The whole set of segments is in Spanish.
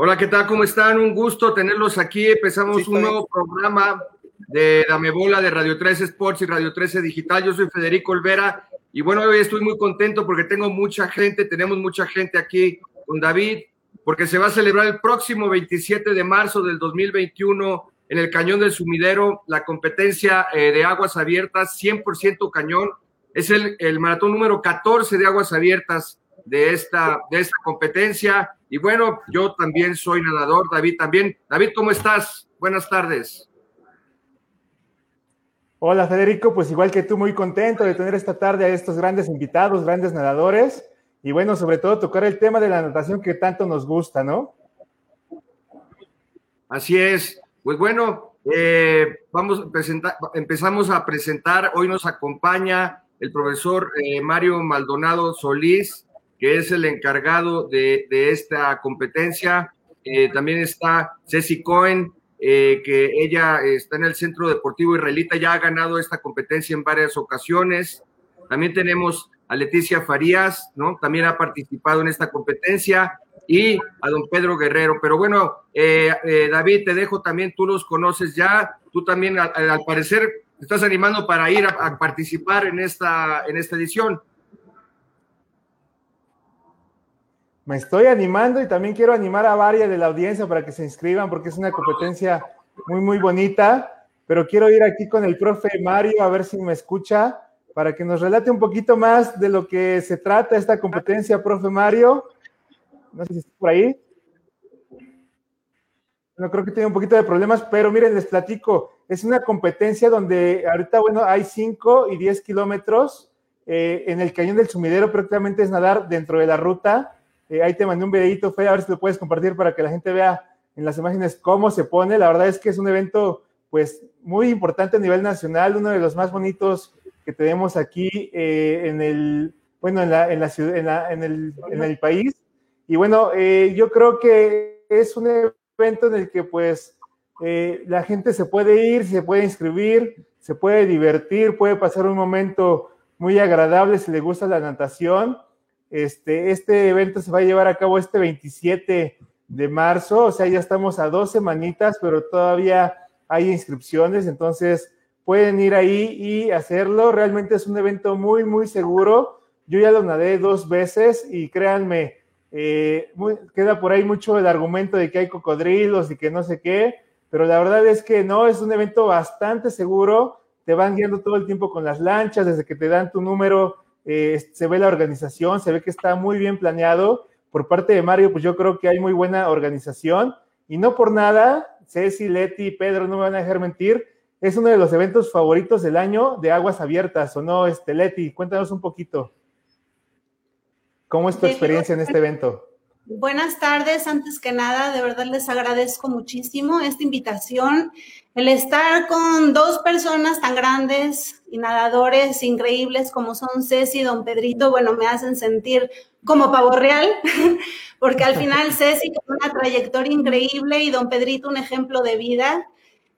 Hola, ¿qué tal? ¿Cómo están? Un gusto tenerlos aquí. Empezamos un nuevo programa de Dame Bola de Radio 13 Sports y Radio 13 Digital. Yo soy Federico Olvera y bueno, hoy estoy muy contento porque tengo mucha gente, tenemos mucha gente aquí con David, porque se va a celebrar el próximo 27 de marzo del 2021 en el Cañón del Sumidero la competencia eh, de aguas abiertas 100% cañón. Es el, el maratón número 14 de aguas abiertas de esta, de esta competencia. Y bueno, yo también soy nadador, David también. David, ¿cómo estás? Buenas tardes. Hola Federico, pues igual que tú, muy contento de tener esta tarde a estos grandes invitados, grandes nadadores, y bueno, sobre todo tocar el tema de la natación que tanto nos gusta, ¿no? Así es. Pues bueno, eh, vamos a presentar, empezamos a presentar, hoy nos acompaña el profesor eh, Mario Maldonado Solís, que es el encargado de, esta competencia. Eh, también está Ceci Cohen, eh, que ella está en el Centro Deportivo Israelita, ya ha ganado esta competencia en varias ocasiones. También tenemos a Leticia Farías, ¿no? También ha participado en esta competencia y a don Pedro Guerrero. Pero bueno, eh, David, te dejo también, tú los conoces ya, tú también al, parecer estás animando para ir a, a, participar en esta, en esta edición. Me estoy animando y también quiero animar a varias de la audiencia para que se inscriban porque es una competencia muy, muy bonita. Pero quiero ir aquí con el profe Mario a ver si me escucha para que nos relate un poquito más de lo que se trata esta competencia, profe Mario. No sé si está por ahí. No creo que tiene un poquito de problemas, pero miren, les platico. Es una competencia donde ahorita, bueno, hay 5 y 10 kilómetros. Eh, en el cañón del sumidero prácticamente es nadar dentro de la ruta eh, ahí te mandé un videito, Fe, a ver si lo puedes compartir para que la gente vea en las imágenes cómo se pone. La verdad es que es un evento, pues, muy importante a nivel nacional, uno de los más bonitos que tenemos aquí eh, en el, bueno, en la, en la ciudad, en, el, en el país. Y bueno, eh, yo creo que es un evento en el que, pues, la gente se puede ir, se puede inscribir, se puede divertir, puede pasar un momento muy agradable si le gusta la natación. Este, este evento se va a llevar a cabo este 27 de marzo, o sea, ya estamos a dos semanitas, pero todavía hay inscripciones, entonces pueden ir ahí y hacerlo. Realmente es un evento muy, muy seguro. Yo ya lo nadé dos veces y créanme, eh, queda por ahí mucho el argumento de que hay cocodrilos y que no sé qué, pero la verdad es que no, es un evento bastante seguro. Te van guiando todo el tiempo con las lanchas, desde que te dan tu número eh, se ve la organización, se ve que está muy bien planeado. Por parte de Mario, pues yo creo que hay muy buena organización y no por nada, Ceci, Leti, Pedro, no me van a dejar mentir, es uno de los eventos favoritos del año de aguas abiertas, ¿o no, este, Leti? Cuéntanos un poquito. ¿Cómo es tu experiencia en este evento? Buenas tardes, antes que nada, de verdad les agradezco muchísimo esta invitación, el estar con dos personas tan grandes y nadadores increíbles como son Ceci y Don Pedrito, bueno, me hacen sentir como pavo real, porque al final Ceci con una trayectoria increíble y Don Pedrito un ejemplo de vida.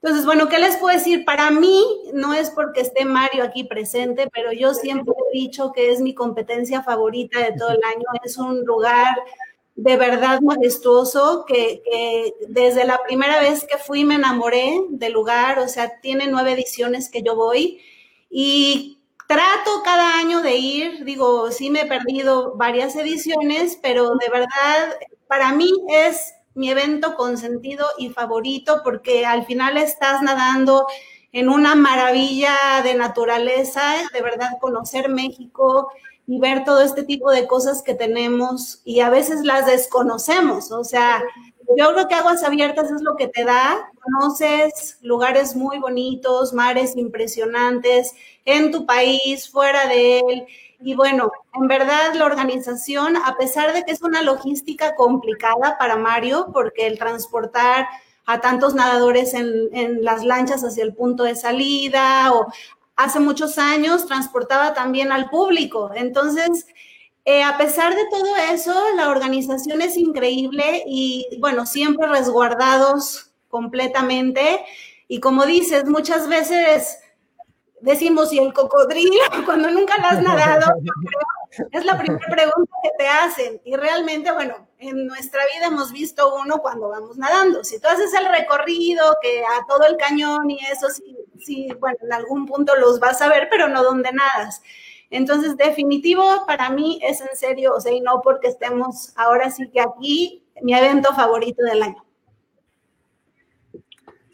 Entonces, bueno, ¿qué les puedo decir? Para mí, no es porque esté Mario aquí presente, pero yo siempre he dicho que es mi competencia favorita de todo el año. Es un lugar de verdad majestuoso, que, desde la primera vez que fui me enamoré del lugar, o sea, tiene nueve ediciones que yo voy y trato cada año de ir, digo, sí me he perdido varias ediciones, pero de verdad para mí es mi evento consentido y favorito porque al final estás nadando en una maravilla de naturaleza, de verdad conocer México, y ver todo este tipo de cosas que tenemos y a veces las desconocemos. O sea, yo creo que aguas abiertas es lo que te da, conoces lugares muy bonitos, mares impresionantes en tu país, fuera de él. Y bueno, en verdad la organización, a pesar de que es una logística complicada para Mario, porque el transportar a tantos nadadores en, en, las lanchas hacia el punto de salida o hace muchos años transportaba también al público. Entonces, eh, a pesar de todo eso, la organización es increíble y, bueno, siempre resguardados completamente. Y como dices, muchas veces decimos, ¿y el cocodrilo? Cuando nunca lo has nadado, es la primera pregunta que te hacen. Y realmente, bueno, en nuestra vida hemos visto uno cuando vamos nadando. Si tú haces el recorrido, que a todo el cañón y eso, sí, sí, bueno, en algún punto los vas a ver, pero no donde nadas. Entonces, definitivo, para mí es en serio, o sea, y no porque estemos ahora sí que aquí, mi evento favorito del año.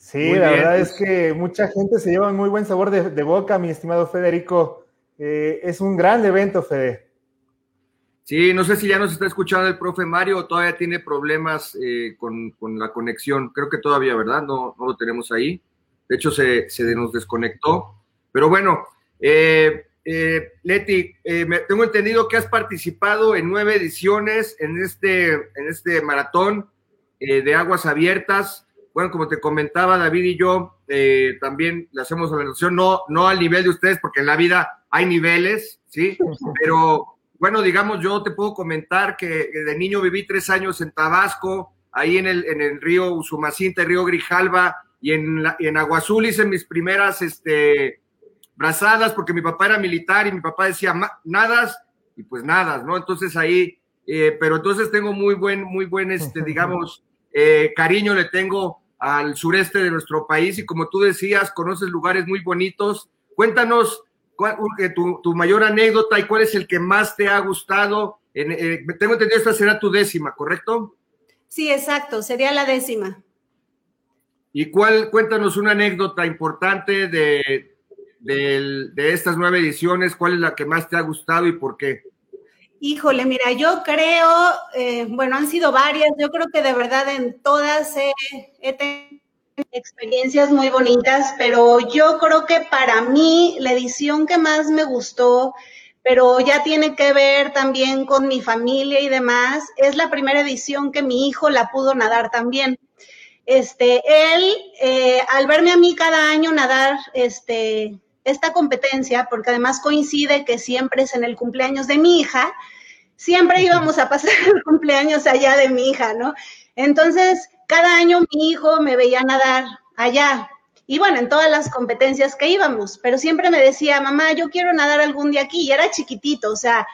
Sí, la verdad es que mucha gente se lleva un muy buen sabor de, boca, mi estimado Federico. Eh, es un gran evento, Fede. Sí, no sé si ya nos está escuchando el profe Mario o todavía tiene problemas eh, con, la conexión. Creo que todavía, ¿verdad? No, no lo tenemos ahí. De hecho, se, se nos desconectó. Pero bueno, eh, Leti, me, tengo entendido que has participado en nueve ediciones en este, en este maratón de aguas abiertas. Bueno, como te comentaba David y yo, eh, también le hacemos organización, no, no al nivel de ustedes, porque en la vida hay niveles, ¿sí? Pero bueno, digamos, yo te puedo comentar que de niño viví tres años en Tabasco, ahí en el, en el río Usumacinta, río Grijalva, y en, en Aguazul hice mis primeras este, brazadas, porque mi papá era militar y mi papá decía, nadas, y pues nadas, ¿no? Entonces ahí, eh, pero entonces tengo muy buen, muy buen, este, digamos, eh, cariño le tengo al sureste de nuestro país y como tú decías, conoces lugares muy bonitos. Cuéntanos cuál, eh, tu, tu, mayor anécdota y cuál es el que más te ha gustado. En, eh, tengo entendido esta será tu décima, ¿correcto? Sí, exacto, sería la décima. ¿Y cuál, cuéntanos una anécdota importante de, de, de estas nueve ediciones? ¿Cuál es la que más te ha gustado y por qué? Híjole, mira, yo creo, eh, bueno, han sido varias, yo creo que de verdad en todas he tenido experiencias muy bonitas, pero yo creo que para mí la edición que más me gustó, pero ya tiene que ver también con mi familia y demás, es la primera edición que mi hijo la pudo nadar también. Este, él, eh, al verme a mí cada año nadar, este, esta competencia, porque además coincide que siempre es en el cumpleaños de mi hija, siempre íbamos a pasar el cumpleaños allá de mi hija, ¿no? Entonces, cada año mi hijo me veía nadar allá. Y bueno, en todas las competencias que íbamos, pero siempre me decía, mamá, yo quiero nadar algún día aquí. Y era chiquitito, o sea,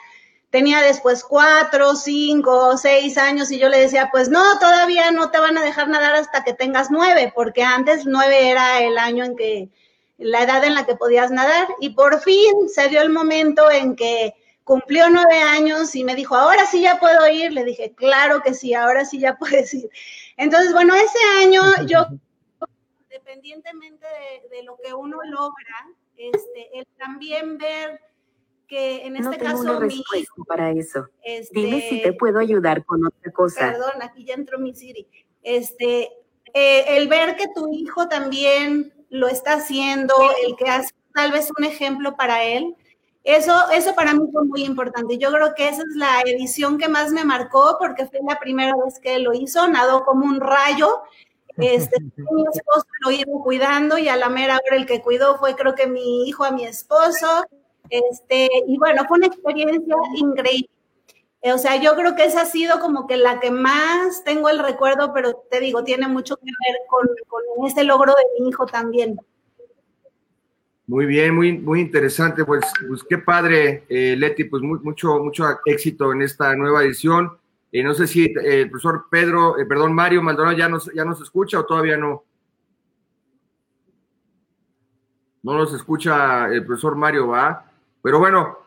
tenía después cuatro, cinco, seis años y yo le decía, pues no, todavía no te van a dejar nadar hasta que tengas nueve, porque antes nueve era el año en que la edad en la que podías nadar y por fin se dio el momento en que cumplió nueve años y me dijo, ahora sí ya puedo ir. Le dije, claro que sí, ahora sí ya puedes ir. Entonces, bueno, ese año yo, independientemente de, lo que uno logra, este, el también ver que en este caso mi para eso. Este, Dime si te puedo ayudar con otra cosa. Perdón, aquí ya entró mi Siri. Este, eh, el ver que tu hijo también lo está haciendo, el que hace tal vez un ejemplo para él. Eso, eso para mí fue muy importante. Yo creo que esa es la edición que más me marcó porque fue la primera vez que lo hizo, nadó como un rayo. Este, mi esposo lo iba cuidando y a la mera hora el que cuidó fue creo que mi hijo a mi esposo. Este, y bueno, fue una experiencia increíble. O sea, yo creo que esa ha sido como que la que más tengo el recuerdo, pero te digo, tiene mucho que ver con, con ese logro de mi hijo también. Muy bien, muy, muy interesante. Pues, pues qué padre, eh, Leti, pues mucho, mucho éxito en esta nueva edición. Eh, no sé si eh, el profesor Pedro, perdón, Mario Maldonado ya nos, ya nos escucha o todavía no. No nos escucha el profesor Mario, va. Pero bueno,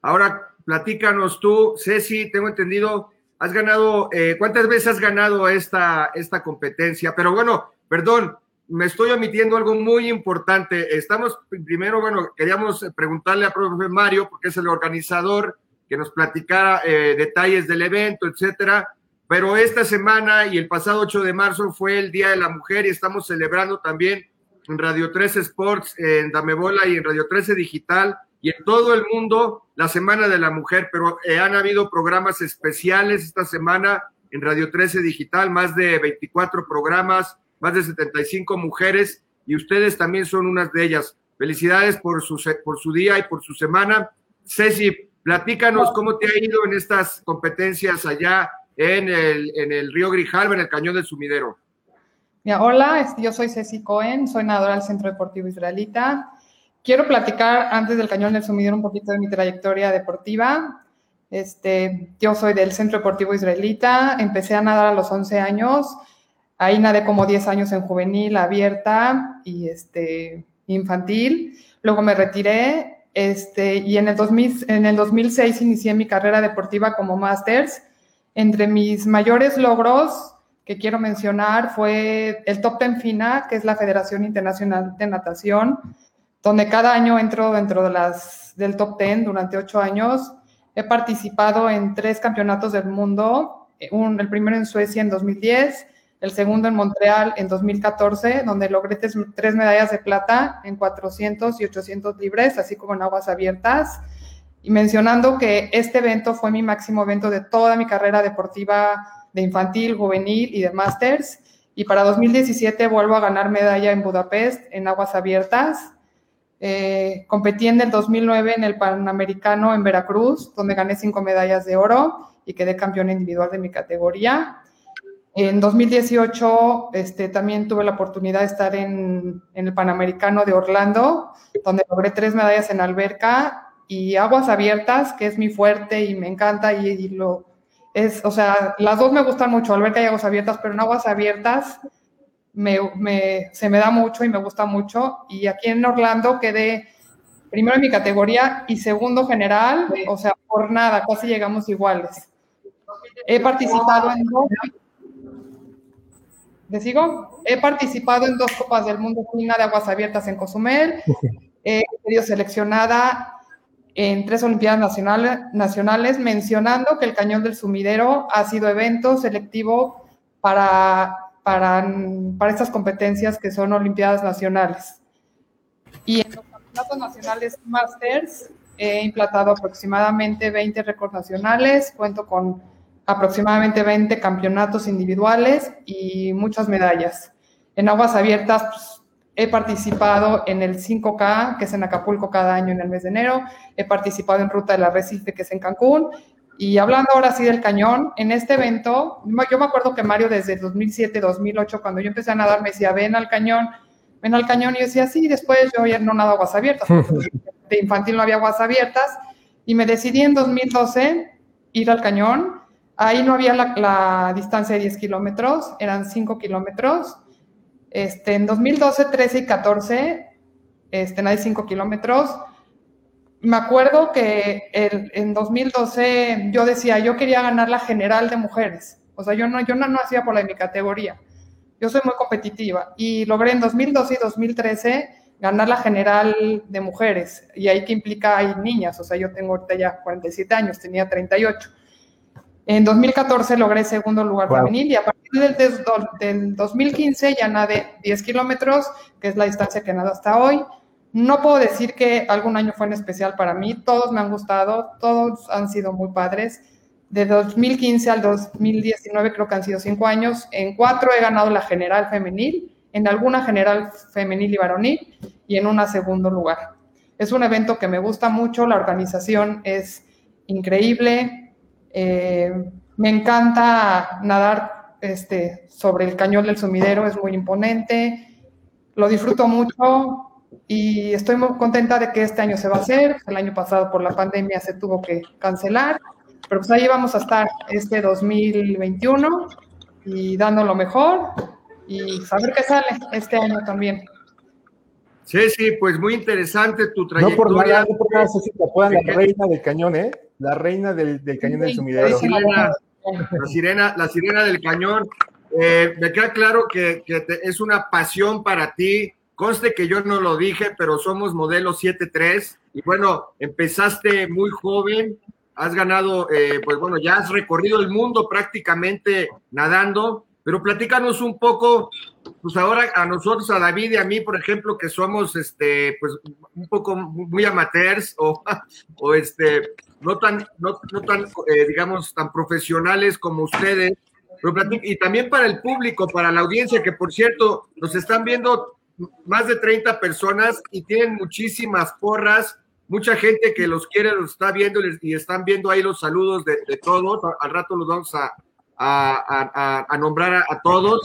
ahora platícanos tú, Ceci, tengo entendido, has ganado, eh, ¿cuántas veces has ganado esta, esta competencia? Pero bueno, perdón, me estoy omitiendo algo muy importante. Estamos, primero, bueno, queríamos preguntarle a profe Mario, porque es el organizador, que nos platicara eh, detalles del evento, etcétera. Pero esta semana y el pasado 8 de marzo fue el Día de la Mujer y estamos celebrando también en Radio 13 Sports, en Damebola y en Radio 13 Digital y en todo el mundo la Semana de la Mujer, pero eh, han habido programas especiales esta semana en Radio 13 Digital, más de 24 programas, más de 75 mujeres y ustedes también son unas de ellas. Felicidades por su, por su día y por su semana. Ceci, platícanos cómo te ha ido en estas competencias allá en el, en el río Grijalva, en el cañón del sumidero. hola, yo soy Ceci Cohen, soy nadadora del Centro Deportivo Israelita. quiero platicar antes del Cañón del Sumidero un poquito de mi trayectoria deportiva. Este, yo soy del Centro Deportivo Israelita, empecé a nadar a los 11 años, ahí nadé como 10 años en juvenil, abierta y este, infantil, luego me retiré este, y en el, 2000, en el 2006 inicié mi carrera deportiva como Masters. Entre mis mayores logros que quiero mencionar fue el Top Ten FINA, que es la Federación Internacional de Natación, donde cada año entro dentro de las, del Top Ten durante ocho años. He participado en tres campeonatos del mundo, un, el primero en Suecia en 2010, el segundo en Montreal en 2014, donde logré tres, medallas de plata en 400 y 800 libres, así como en aguas abiertas. Y mencionando que este evento fue mi máximo evento de toda mi carrera deportiva de infantil, juvenil y de masters. Y para 2017 vuelvo a ganar medalla en Budapest en aguas abiertas. Eh, competí en el 2009 en el Panamericano en Veracruz, donde gané cinco medallas de oro y quedé campeón individual de mi categoría. En 2018 este, también tuve la oportunidad de estar en, en, el Panamericano de Orlando, donde logré tres medallas en alberca y aguas abiertas, que es mi fuerte y me encanta y, y lo es, o sea, las dos me gustan mucho, alberca y aguas abiertas, pero en aguas abiertas me, se me da mucho y me gusta mucho. Y aquí en Orlando quedé primero en mi categoría y segundo general, o sea, por nada, casi llegamos iguales. He participado en. ¿Le sigo? He participado en dos Copas del Mundo de Aguas Abiertas en Cozumel. He sido seleccionada en tres Olimpiadas nacionales, nacionales, mencionando que el Cañón del Sumidero ha sido evento selectivo para para, para estas competencias que son Olimpiadas Nacionales. Y en los campeonatos nacionales Masters he implantado aproximadamente 20 récords nacionales, cuento con aproximadamente 20 campeonatos individuales y muchas medallas. En aguas abiertas pues, he participado en el 5K, que es en Acapulco cada año en el mes de enero, he participado en Ruta del Arrecife, que es en Cancún, y hablando ahora sí del cañón, en este evento, yo me acuerdo que Mario desde 2007, 2008, cuando yo empecé a nadar, me decía, ven al cañón, ven al cañón, y yo decía, sí, después yo ya no nado aguas abiertas, de infantil no había aguas abiertas, y me decidí en 2012 ir al cañón, ahí no había la, distancia de 10 kilómetros, eran 5 kilómetros, este, en 2012, 13 y 14, este, nadie 5 kilómetros, me acuerdo que en 2012 yo decía, yo quería ganar la general de mujeres. O sea, yo no, yo no, no hacía por la de mi categoría. Yo soy muy competitiva y logré en 2012 y 2013 ganar la general de mujeres. Y ahí que implica hay niñas. O sea, yo tengo ahorita ya 47 años, tenía 38. En 2014 logré segundo lugar femenil y a partir del, del 2015 ya nadé 10 kilómetros, que es la distancia que nado hasta hoy. No puedo decir que algún año fue en especial para mí, todos me han gustado, todos han sido muy padres. De 2015 al 2019 creo que han sido cinco años. En cuatro he ganado la general femenil, en alguna general femenil y varonil y en una segundo lugar. Es un evento que me gusta mucho, la organización es increíble. Eh, me encanta nadar este, sobre el cañón del sumidero, es muy imponente. Lo disfruto mucho, y estoy muy contenta de que este año se va a hacer. El año pasado por la pandemia se tuvo que cancelar, pero pues ahí vamos a estar este 2021 y dando lo mejor y saber qué sale este año también. Sí, sí, pues muy interesante tu trayectoria. No por nada, no por nada, te la reina del cañón, ¿eh? La reina del, del cañón del sumidero. La sirena, la sirena, la sirena del cañón. Eh, me queda claro que, que es una pasión para ti Conste que yo no lo dije, pero somos modelo 7-3. Y bueno, empezaste muy joven, has ganado, eh, pues bueno, ya has recorrido el mundo prácticamente nadando, pero platícanos un poco, pues ahora a nosotros, a David y a mí, por ejemplo, que somos, este, pues un poco muy amateurs o, o este, no tan, no, tan, eh, digamos, tan profesionales como ustedes, y también para el público, para la audiencia, que por cierto, nos están viendo más de 30 personas y tienen muchísimas porras, mucha gente que los quiere, los está viendo y están viendo ahí los saludos de, todos. Al rato los vamos a, a, nombrar a, todos,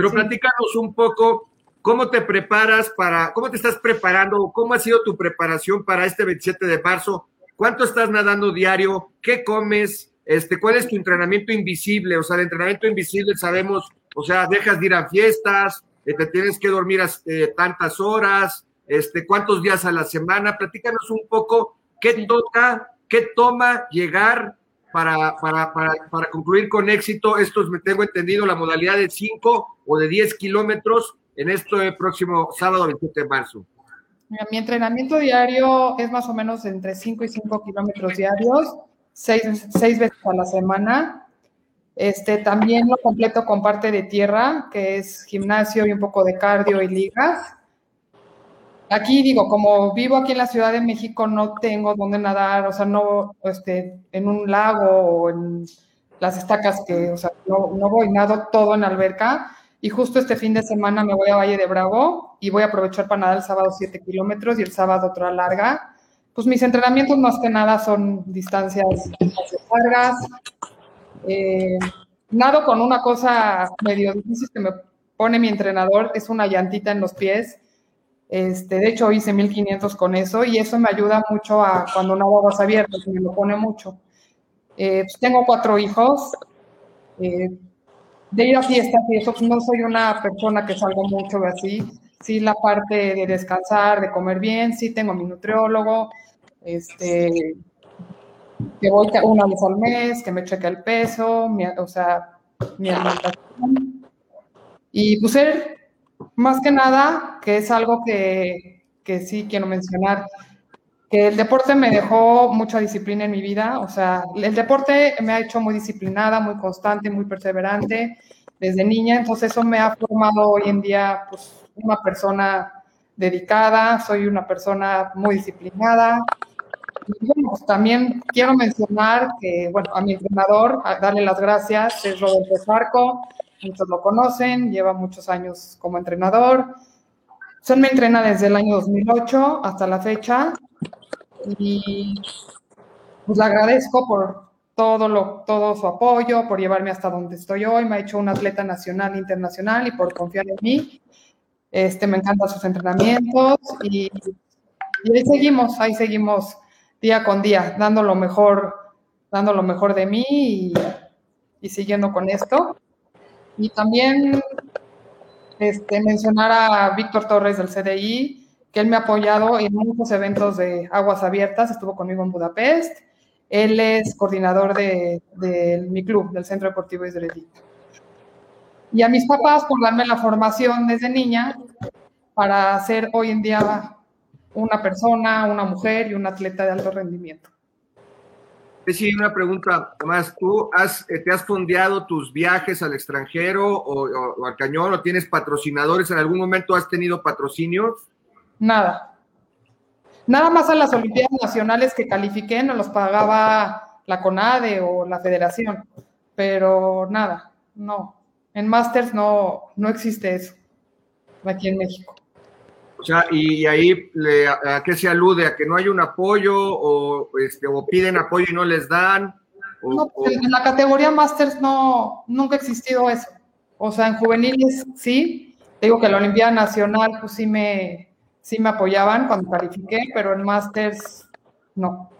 pero platícanos un poco ¿Cómo te preparas para, cómo te estás preparando, cómo ha sido tu preparación para este 27 de marzo? ¿Cuánto estás nadando diario? ¿Qué comes? Este, ¿Cuál es tu entrenamiento invisible? O sea, el entrenamiento invisible sabemos, o sea, dejas de ir a fiestas, eh, te tienes que dormir eh, tantas horas, este, cuántos días a la semana. Platícanos un poco qué toca, qué toma llegar para, para, para, para concluir con éxito. Esto me tengo entendido, la modalidad de 5 o de 10 kilómetros en este próximo sábado 27 de marzo? Mi entrenamiento diario es más o menos entre 5 y 5 kilómetros diarios, 6, veces a la semana. Este, también lo completo con parte de tierra, que es gimnasio y un poco de cardio y ligas. Aquí digo, como vivo aquí en la Ciudad de México, no tengo dónde nadar, o sea, no este, en un lago o en las estacas que, o sea, no, no voy, nado todo en alberca y justo este fin de semana me voy a Valle de Bravo y voy a aprovechar para nadar el sábado 7 kilómetros y el sábado otra larga. Pues mis entrenamientos más que nada son distancias largas. Eh, nado con una cosa medio difícil que me pone mi entrenador, es una llantita en los pies. Este, de hecho, hice 1500 con eso y eso me ayuda mucho a cuando nado aguas abiertas, me lo pone mucho. Eh, pues tengo cuatro hijos. Eh, de ir a fiestas y eso, pues, no soy una persona que salgo mucho así. Sí, la parte de descansar, de comer bien, sí tengo mi nutriólogo, este, que voy una vez al mes, que me cheque el peso, o sea, mi alimentación. Y pues ser, más que nada, que es algo que, que sí quiero mencionar, que el deporte me dejó mucha disciplina en mi vida, o sea, el deporte me ha hecho muy disciplinada, muy constante, muy perseverante desde niña, entonces eso me ha formado hoy en día pues una persona dedicada, soy una persona muy disciplinada. Y bueno, pues, también quiero mencionar que, bueno, a mi entrenador, darle las gracias, es Rodolfo Farco, muchos lo conocen, lleva muchos años como entrenador. Él me entrena desde el año 2008 hasta la fecha y pues le agradezco por todo, lo, todo su apoyo, por llevarme hasta donde estoy hoy, me ha hecho un atleta nacional e internacional y por confiar en mí. Este, me encantan sus entrenamientos y, ahí seguimos, ahí seguimos día con día, dando lo mejor, dando lo mejor de mí y, y siguiendo con esto. Y también este, mencionar a Víctor Torres del CDI, que él me ha apoyado en muchos eventos de aguas abiertas, estuvo conmigo en Budapest. Él es coordinador de, mi club, del Centro Deportivo Israelita. Y a mis papás por darme la formación desde niña para ser hoy en día una persona, una mujer y un atleta de alto rendimiento. Sí, una pregunta más. ¿Tú has, eh, te has fondeado tus viajes al extranjero o, al cañón o tienes patrocinadores? ¿En algún momento has tenido patrocinios? Nada. Nada más a las Olimpiadas Nacionales que califiqué no los pagaba la CONADE o la Federación, pero nada, no. En Masters no, no existe eso aquí en México. O sea, y ahí a, qué se alude, a que no hay un apoyo o, este, o piden apoyo y no les dan. no, pues, en la categoría Masters no, nunca ha existido eso. O sea, en juveniles sí. digo que la Olimpiada Nacional, pues sí me, sí me apoyaban cuando califiqué, pero en Masters no.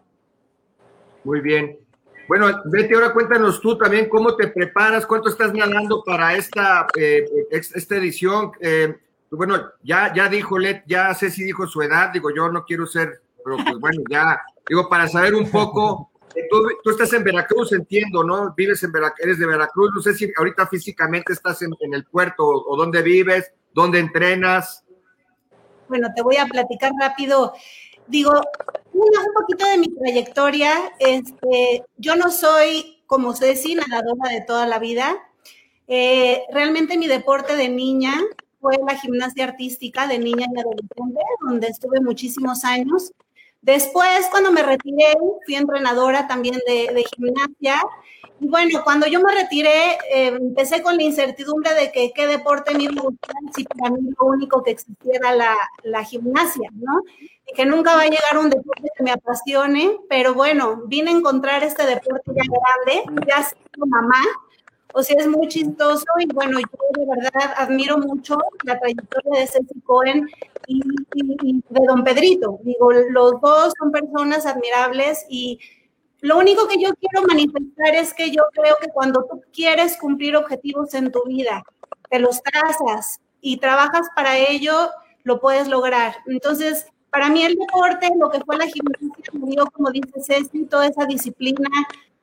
Muy bien. Bueno, vete ahora cuéntanos tú también cómo te preparas, cuánto estás nadando para esta, eh, esta edición. Eh, bueno, ya, ya dijo Let, ya si dijo su edad, digo, yo no quiero ser, pero pues bueno, ya, digo, para saber un poco, eh, tú, estás en Veracruz, entiendo, ¿no? Vives en Veracruz, eres de Veracruz, no sé si ahorita físicamente estás en, el puerto o, o dónde vives, dónde entrenas bueno, te voy a platicar rápido. Digo, un poquito de mi trayectoria. Este, yo no soy, como Ceci, nadadora de toda la vida. Eh, realmente mi deporte de niña fue la gimnasia artística de niña y adolescente, donde estuve muchísimos años. Después, cuando me retiré, fui entrenadora también de, de gimnasia y bueno, cuando yo me retiré, eh, empecé con la incertidumbre de que qué deporte me iba a gustar si para mí lo único que existiera la, la gimnasia, ¿no? Y que nunca va a llegar un deporte que me apasione, pero bueno, vine a encontrar este deporte ya grande, ya siendo mamá, o sea, es muy chistoso y bueno, yo de verdad admiro mucho la trayectoria de Ceci Cohen y, de Don Pedrito. Digo, los dos son personas admirables y lo único que yo quiero manifestar es que yo creo que cuando tú quieres cumplir objetivos en tu vida, te los trazas y trabajas para ello, lo puedes lograr. Entonces, para mí el deporte, lo que fue la gimnasia, como dice Ceci, toda esa disciplina,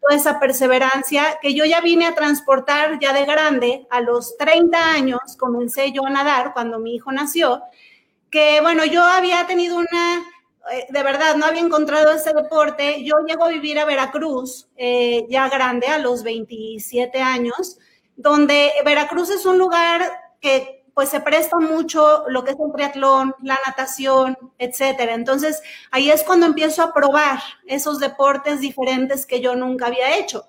toda esa perseverancia que yo ya vine a transportar ya de grande. A los 30 años comencé yo a nadar cuando mi hijo nació, que bueno, yo había tenido una, eh, de verdad, no había encontrado ese deporte. Yo llego a vivir a Veracruz, eh, ya grande, a los 27 años, donde Veracruz es un lugar que pues se presta mucho lo que es el triatlón, la natación, etcétera. Entonces, ahí es cuando empiezo a probar esos deportes diferentes que yo nunca había hecho.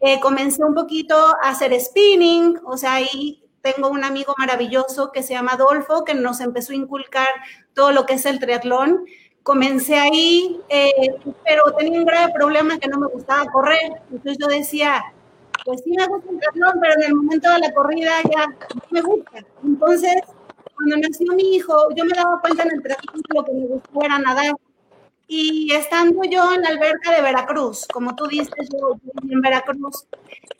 Eh, comencé un poquito a hacer spinning, o sea, ahí tengo un amigo maravilloso que se llama Adolfo, que nos empezó a inculcar todo lo que es el triatlón. Comencé ahí, eh, pero tenía un grave problema que no me gustaba correr. Entonces yo decía, pues sí me gusta el triatlón, pero en el momento de la corrida ya no me gusta. Entonces, cuando nació mi hijo, yo me daba cuenta en el triatlón que lo que me gustaba era nadar. Y estando yo en la alberca de Veracruz, como tú dices, yo en Veracruz,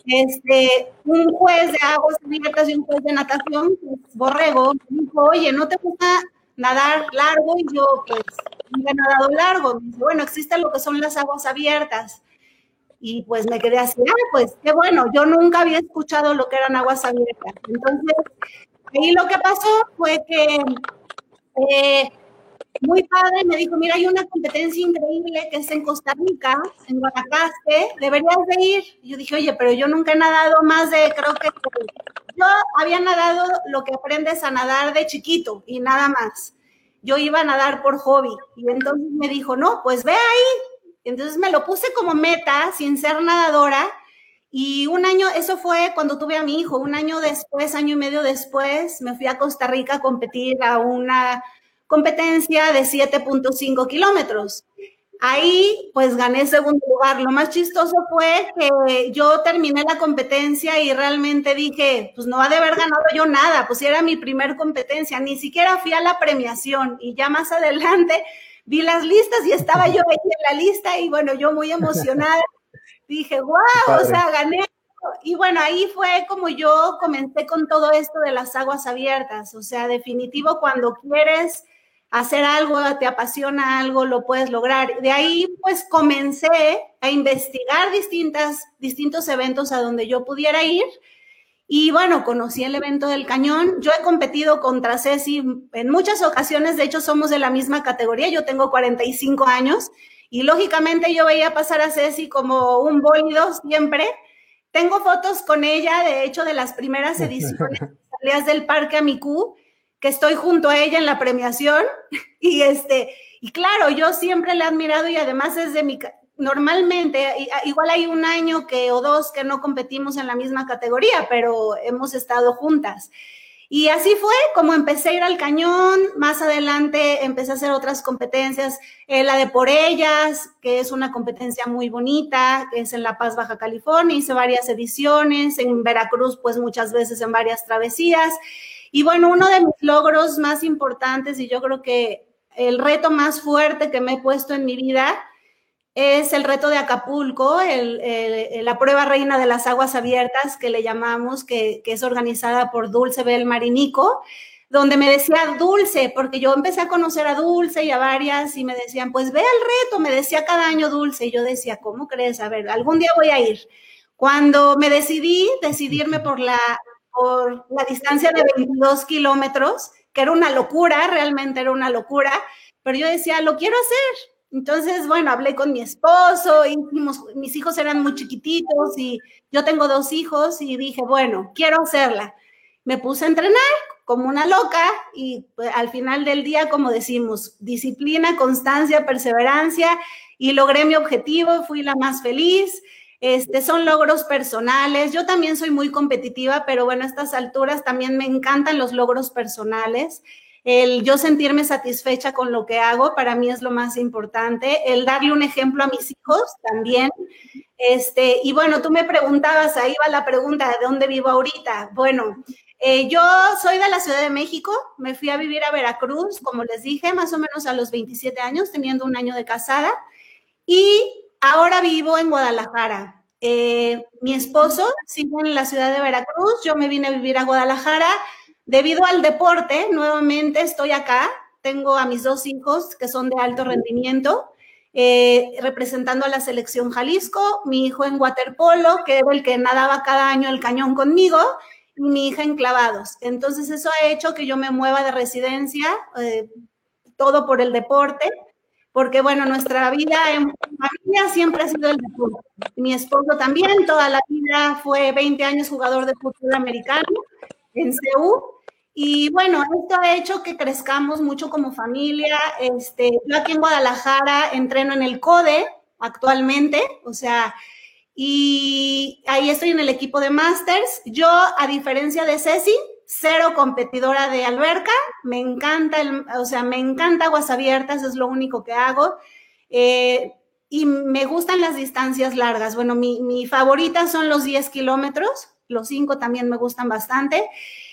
este, un juez de aguas abiertas y un juez de natación, pues, Borrego, me dijo, oye, ¿no te gusta nadar largo? Y yo, pues, he nadado largo. Me dice, bueno, existen lo que son las aguas abiertas. Y pues me quedé así, ah, pues qué bueno, yo nunca había escuchado lo que eran aguas abiertas. Entonces, ahí lo que pasó fue que eh, muy padre me dijo, mira, hay una competencia increíble que es en Costa Rica, en Guanacaste, deberías de ir. yo dije, oye, pero yo nunca he nadado más de, creo que yo había nadado lo que aprendes a nadar de chiquito y nada más. Yo iba a nadar por hobby. Y entonces me dijo, no, pues ve ahí, entonces me lo puse como meta sin ser nadadora y un año, eso fue cuando tuve a mi hijo, un año después, año y medio después, me fui a Costa Rica a competir a una competencia de 7.5 kilómetros. Ahí pues gané segundo lugar. Lo más chistoso fue que yo terminé la competencia y realmente dije, pues no ha de haber ganado yo nada, pues era mi primer competencia, ni siquiera fui a la premiación y ya más adelante vi las listas y estaba yo ahí en la lista y bueno, yo muy emocionada, dije, wow, o sea, gané. Y bueno, ahí fue como yo comencé con todo esto de las aguas abiertas, o sea, definitivo cuando quieres hacer algo, te apasiona algo, lo puedes lograr. De ahí pues comencé a investigar distintas, distintos eventos a donde yo pudiera ir y bueno, conocí el evento del cañón. Yo he competido contra Ceci en muchas ocasiones, de hecho somos de la misma categoría, yo tengo 45 años y lógicamente yo veía pasar a Ceci como un bólido siempre. Tengo fotos con ella, de hecho, de las primeras ediciones salidas del Parque Amicú, que estoy junto a ella en la premiación. Y este, y claro, yo siempre la he admirado y además es de mi, normalmente, igual hay un año que o dos que no competimos en la misma categoría, pero hemos estado juntas. Y así fue como empecé a ir al cañón, más adelante empecé a hacer otras competencias, eh, la de por ellas, que es una competencia muy bonita, que es en La Paz, Baja California, hice varias ediciones, en Veracruz pues muchas veces en varias travesías. Y bueno, uno de mis logros más importantes y yo creo que el reto más fuerte que me he puesto en mi vida es el reto de Acapulco, la prueba reina de las aguas abiertas que le llamamos, que, es organizada por Dulce Bel Marinico, donde me decía Dulce, porque yo empecé a conocer a Dulce y a varias y me decían, pues ve al reto, me decía cada año Dulce, y yo decía, ¿cómo crees? A ver, algún día voy a ir. Cuando me decidí, decidirme por la, por la distancia de 22 kilómetros, que era una locura, realmente era una locura, pero yo decía, lo quiero hacer, entonces, bueno, hablé con mi esposo, y mis hijos eran muy chiquititos y yo tengo dos hijos y dije, bueno, quiero hacerla. Me puse a entrenar como una loca y pues, al final del día, como decimos, disciplina, constancia, perseverancia y logré mi objetivo, fui la más feliz. Este, son logros personales. Yo también soy muy competitiva, pero bueno, a estas alturas también me encantan los logros personales. El yo sentirme satisfecha con lo que hago para mí es lo más importante. El darle un ejemplo a mis hijos también. Este, y bueno, tú me preguntabas, ahí va la pregunta, ¿de dónde vivo ahorita? Bueno, eh, yo soy de la Ciudad de México, me fui a vivir a Veracruz, como les dije, más o menos a los 27 años, teniendo un año de casada, y ahora vivo en Guadalajara. Eh, mi esposo sigue en la ciudad de Veracruz, yo me vine a vivir a Guadalajara. Debido al deporte, nuevamente estoy acá, tengo a mis dos hijos que son de alto rendimiento, eh, representando a la selección Jalisco, mi hijo en waterpolo, que era el que nadaba cada año el cañón conmigo, y mi hija en clavados. Entonces eso ha hecho que yo me mueva de residencia, eh, todo por el deporte, porque bueno, nuestra vida en familia siempre ha sido el deporte. Mi esposo también, toda la vida fue 20 años jugador de fútbol americano en CEU y bueno, esto ha hecho que crezcamos mucho como familia. Este, yo aquí en Guadalajara entreno en el CODE actualmente, o sea, y ahí estoy en el equipo de Masters. Yo, a diferencia de Ceci, cero competidora de alberca, me encanta, el, o sea, me encanta aguas abiertas, es lo único que hago. Eh, y me gustan las distancias largas. Bueno, mi, mi favorita son los 10 kilómetros, los 5 también me gustan bastante.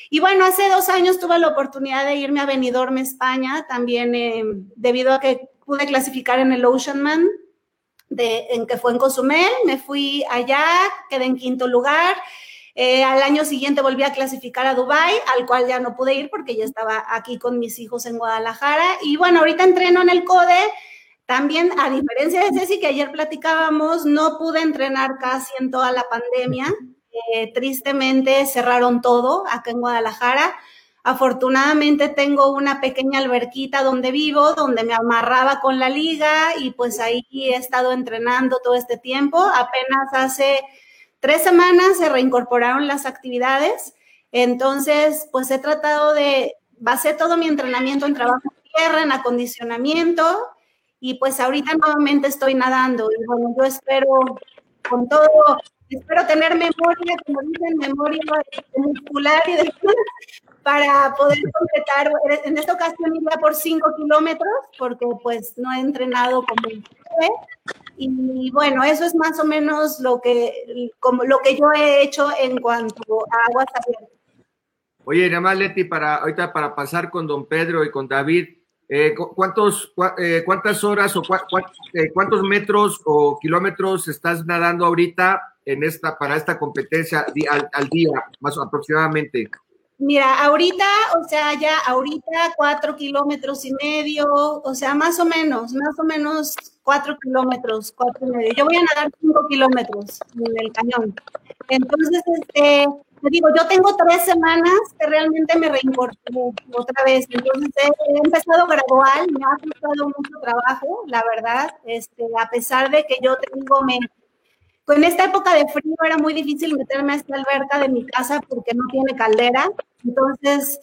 Y bueno, hace dos años tuve la oportunidad de irme a Benidorm, España, también eh, debido a que pude clasificar en el Oceanman, de, en que fue en Cozumel, me fui allá, quedé en quinto lugar. Eh, al año siguiente volví a clasificar a Dubai, al cual ya no pude ir porque ya estaba aquí con mis hijos en Guadalajara. Y bueno, ahorita entreno en el CODE. También, a diferencia de Ceci, que ayer platicábamos, no pude entrenar casi en toda la pandemia tristemente cerraron todo acá en Guadalajara. Afortunadamente tengo una pequeña alberquita donde vivo, donde me amarraba con la liga y pues ahí he estado entrenando todo este tiempo. Apenas hace tres semanas se reincorporaron las actividades. Entonces, pues he tratado de, basé todo mi entrenamiento en trabajo en tierra, en acondicionamiento y pues ahorita nuevamente estoy nadando. Y bueno, yo espero con todo espero tener memoria, como dicen, memoria muscular y de, para poder completar. En esta ocasión iba por 5 kilómetros porque pues no he entrenado como y bueno, eso es más o menos lo que, como lo que yo he hecho en cuanto a aguas abiertas. Oye, nada más, Leti, para, ahorita para pasar con don Pedro y con David, eh, ¿cuántos, eh, ¿cuántas horas o eh, cuántos metros o kilómetros estás nadando ahorita en esta, para esta competencia al, día, más aproximadamente? Mira, ahorita, o sea, ya ahorita cuatro kilómetros y medio, o sea, más o menos, más o menos cuatro kilómetros, cuatro y medio. Yo voy a nadar cinco kilómetros en el cañón. Entonces, este, te digo, yo tengo tres semanas que realmente me reincorporé otra vez. Entonces, he, empezado gradual, me ha costado mucho trabajo, la verdad, este, a pesar de que yo tengo, en esta época de frío era muy difícil meterme a esta alberca de mi casa porque no tiene caldera. Entonces,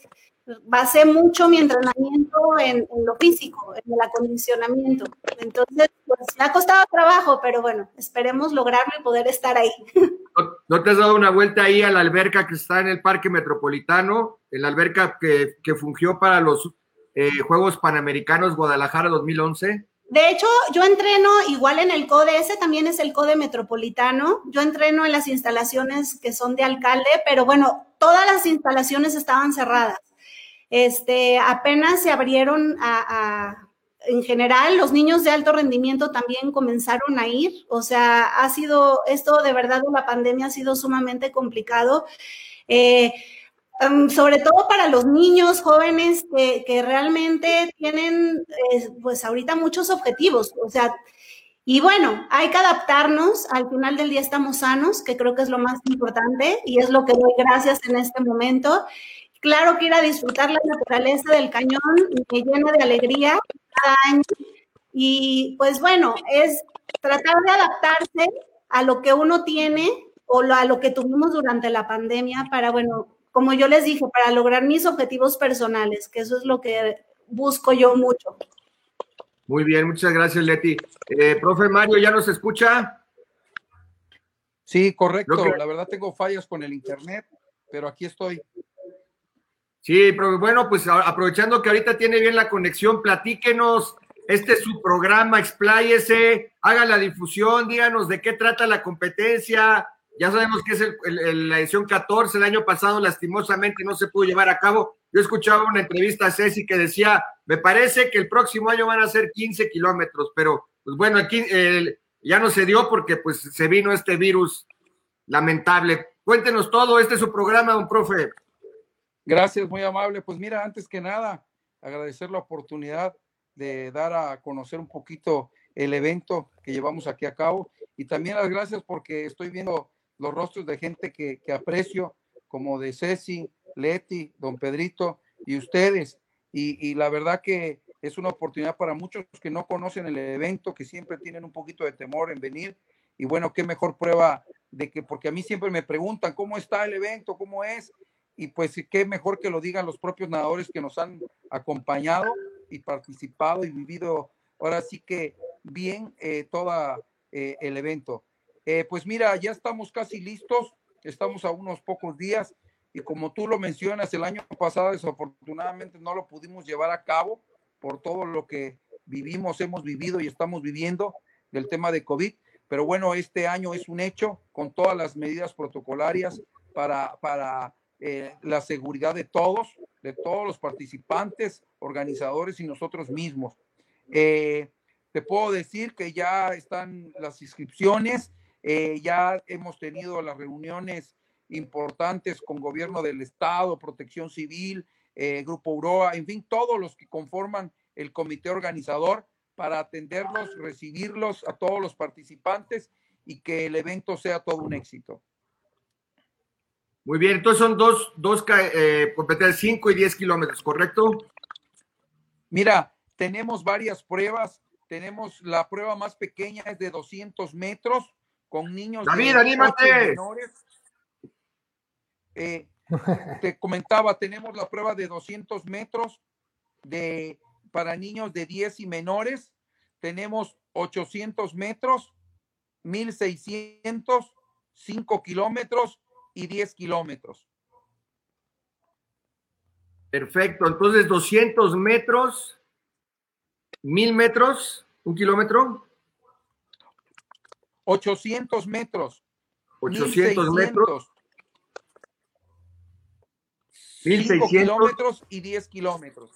basé mucho mi entrenamiento en, lo físico, en el acondicionamiento. Entonces, pues me ha costado trabajo, pero bueno, esperemos lograrlo y poder estar ahí. ¿No, te has dado una vuelta ahí a la alberca que está en el Parque Metropolitano? En la alberca que, que fungió para los eh, Juegos Panamericanos Guadalajara 2011. De hecho, yo entreno igual en el CODE, ese también es el CODE metropolitano. Yo entreno en las instalaciones que son de alcalde, pero bueno, todas las instalaciones estaban cerradas. Este, apenas se abrieron a, en general, los niños de alto rendimiento también comenzaron a ir. O sea, ha sido, esto de verdad la pandemia ha sido sumamente complicado. Eh, Em, sobre todo para los niños jóvenes que, realmente tienen, eh, pues ahorita muchos objetivos, o sea, y bueno, hay que adaptarnos, al final del día estamos sanos, que creo que es lo más importante y es lo que doy gracias en este momento. Claro que ir a disfrutar la naturaleza del cañón me llena de alegría y pues bueno, es tratar de adaptarse a lo que uno tiene o a lo que tuvimos durante la pandemia para, bueno, como yo les dije, para lograr mis objetivos personales, que eso es lo que busco yo mucho. Muy bien, muchas gracias, Leti. Eh, profe Mario, ¿ya nos escucha? Sí, correcto. La verdad tengo fallas con el internet, pero aquí estoy. Sí, profe. Bueno, pues aprovechando que ahorita tiene bien la conexión, platíquenos este es su programa, expláyese, haga la difusión, díganos de qué trata la competencia. Ya sabemos que es la edición 14, el año pasado lastimosamente no se pudo llevar a cabo. Yo escuchaba una entrevista a Ceci que decía, me parece que el próximo año van a ser 15 kilómetros, pero pues bueno, aquí ya no se dio porque pues se vino este virus lamentable. Cuéntenos todo, este es su programa, don profe. Gracias, muy amable. Pues mira, antes que nada, agradecer la oportunidad de dar a conocer un poquito el evento que llevamos aquí a cabo y también las gracias porque estoy viendo los rostros de gente que, aprecio, como de Ceci, Leti, don Pedrito y ustedes. Y, la verdad que es una oportunidad para muchos que no conocen el evento, que siempre tienen un poquito de temor en venir. Y bueno, qué mejor prueba de que, porque a mí siempre me preguntan cómo está el evento, cómo es, y pues qué mejor que lo digan los propios nadadores que nos han acompañado y participado y vivido ahora sí que bien eh, todo eh, el evento. Eh, pues mira, ya estamos casi listos, estamos a unos pocos días y como tú lo mencionas, el año pasado desafortunadamente no lo pudimos llevar a cabo por todo lo que vivimos, hemos vivido y estamos viviendo del tema de COVID, pero bueno, este año es un hecho con todas las medidas protocolarias para, para eh, la seguridad de todos, de todos los participantes, organizadores y nosotros mismos. Eh, te puedo decir que ya están las inscripciones, eh, ya hemos tenido las reuniones importantes con gobierno del estado, protección civil, Grupo Uroa, en fin, todos los que conforman el comité organizador para atenderlos, recibirlos a todos los participantes y que el evento sea todo un éxito. Muy bien, entonces son dos, dos eh, competencias, 5 y 10 kilómetros, ¿correcto? Mira, tenemos varias pruebas. Tenemos la prueba más pequeña, es de 200 metros, con niños. David, anímate. Eh, te comentaba, tenemos la prueba de 200 metros de, para niños de 10 y menores. Tenemos 800 metros, 1600, 5 kilómetros y 10 kilómetros. Perfecto, entonces 200 metros, 1000 metros, un kilómetro. 800 metros. 800 metros. 1600 kilómetros y 10 kilómetros.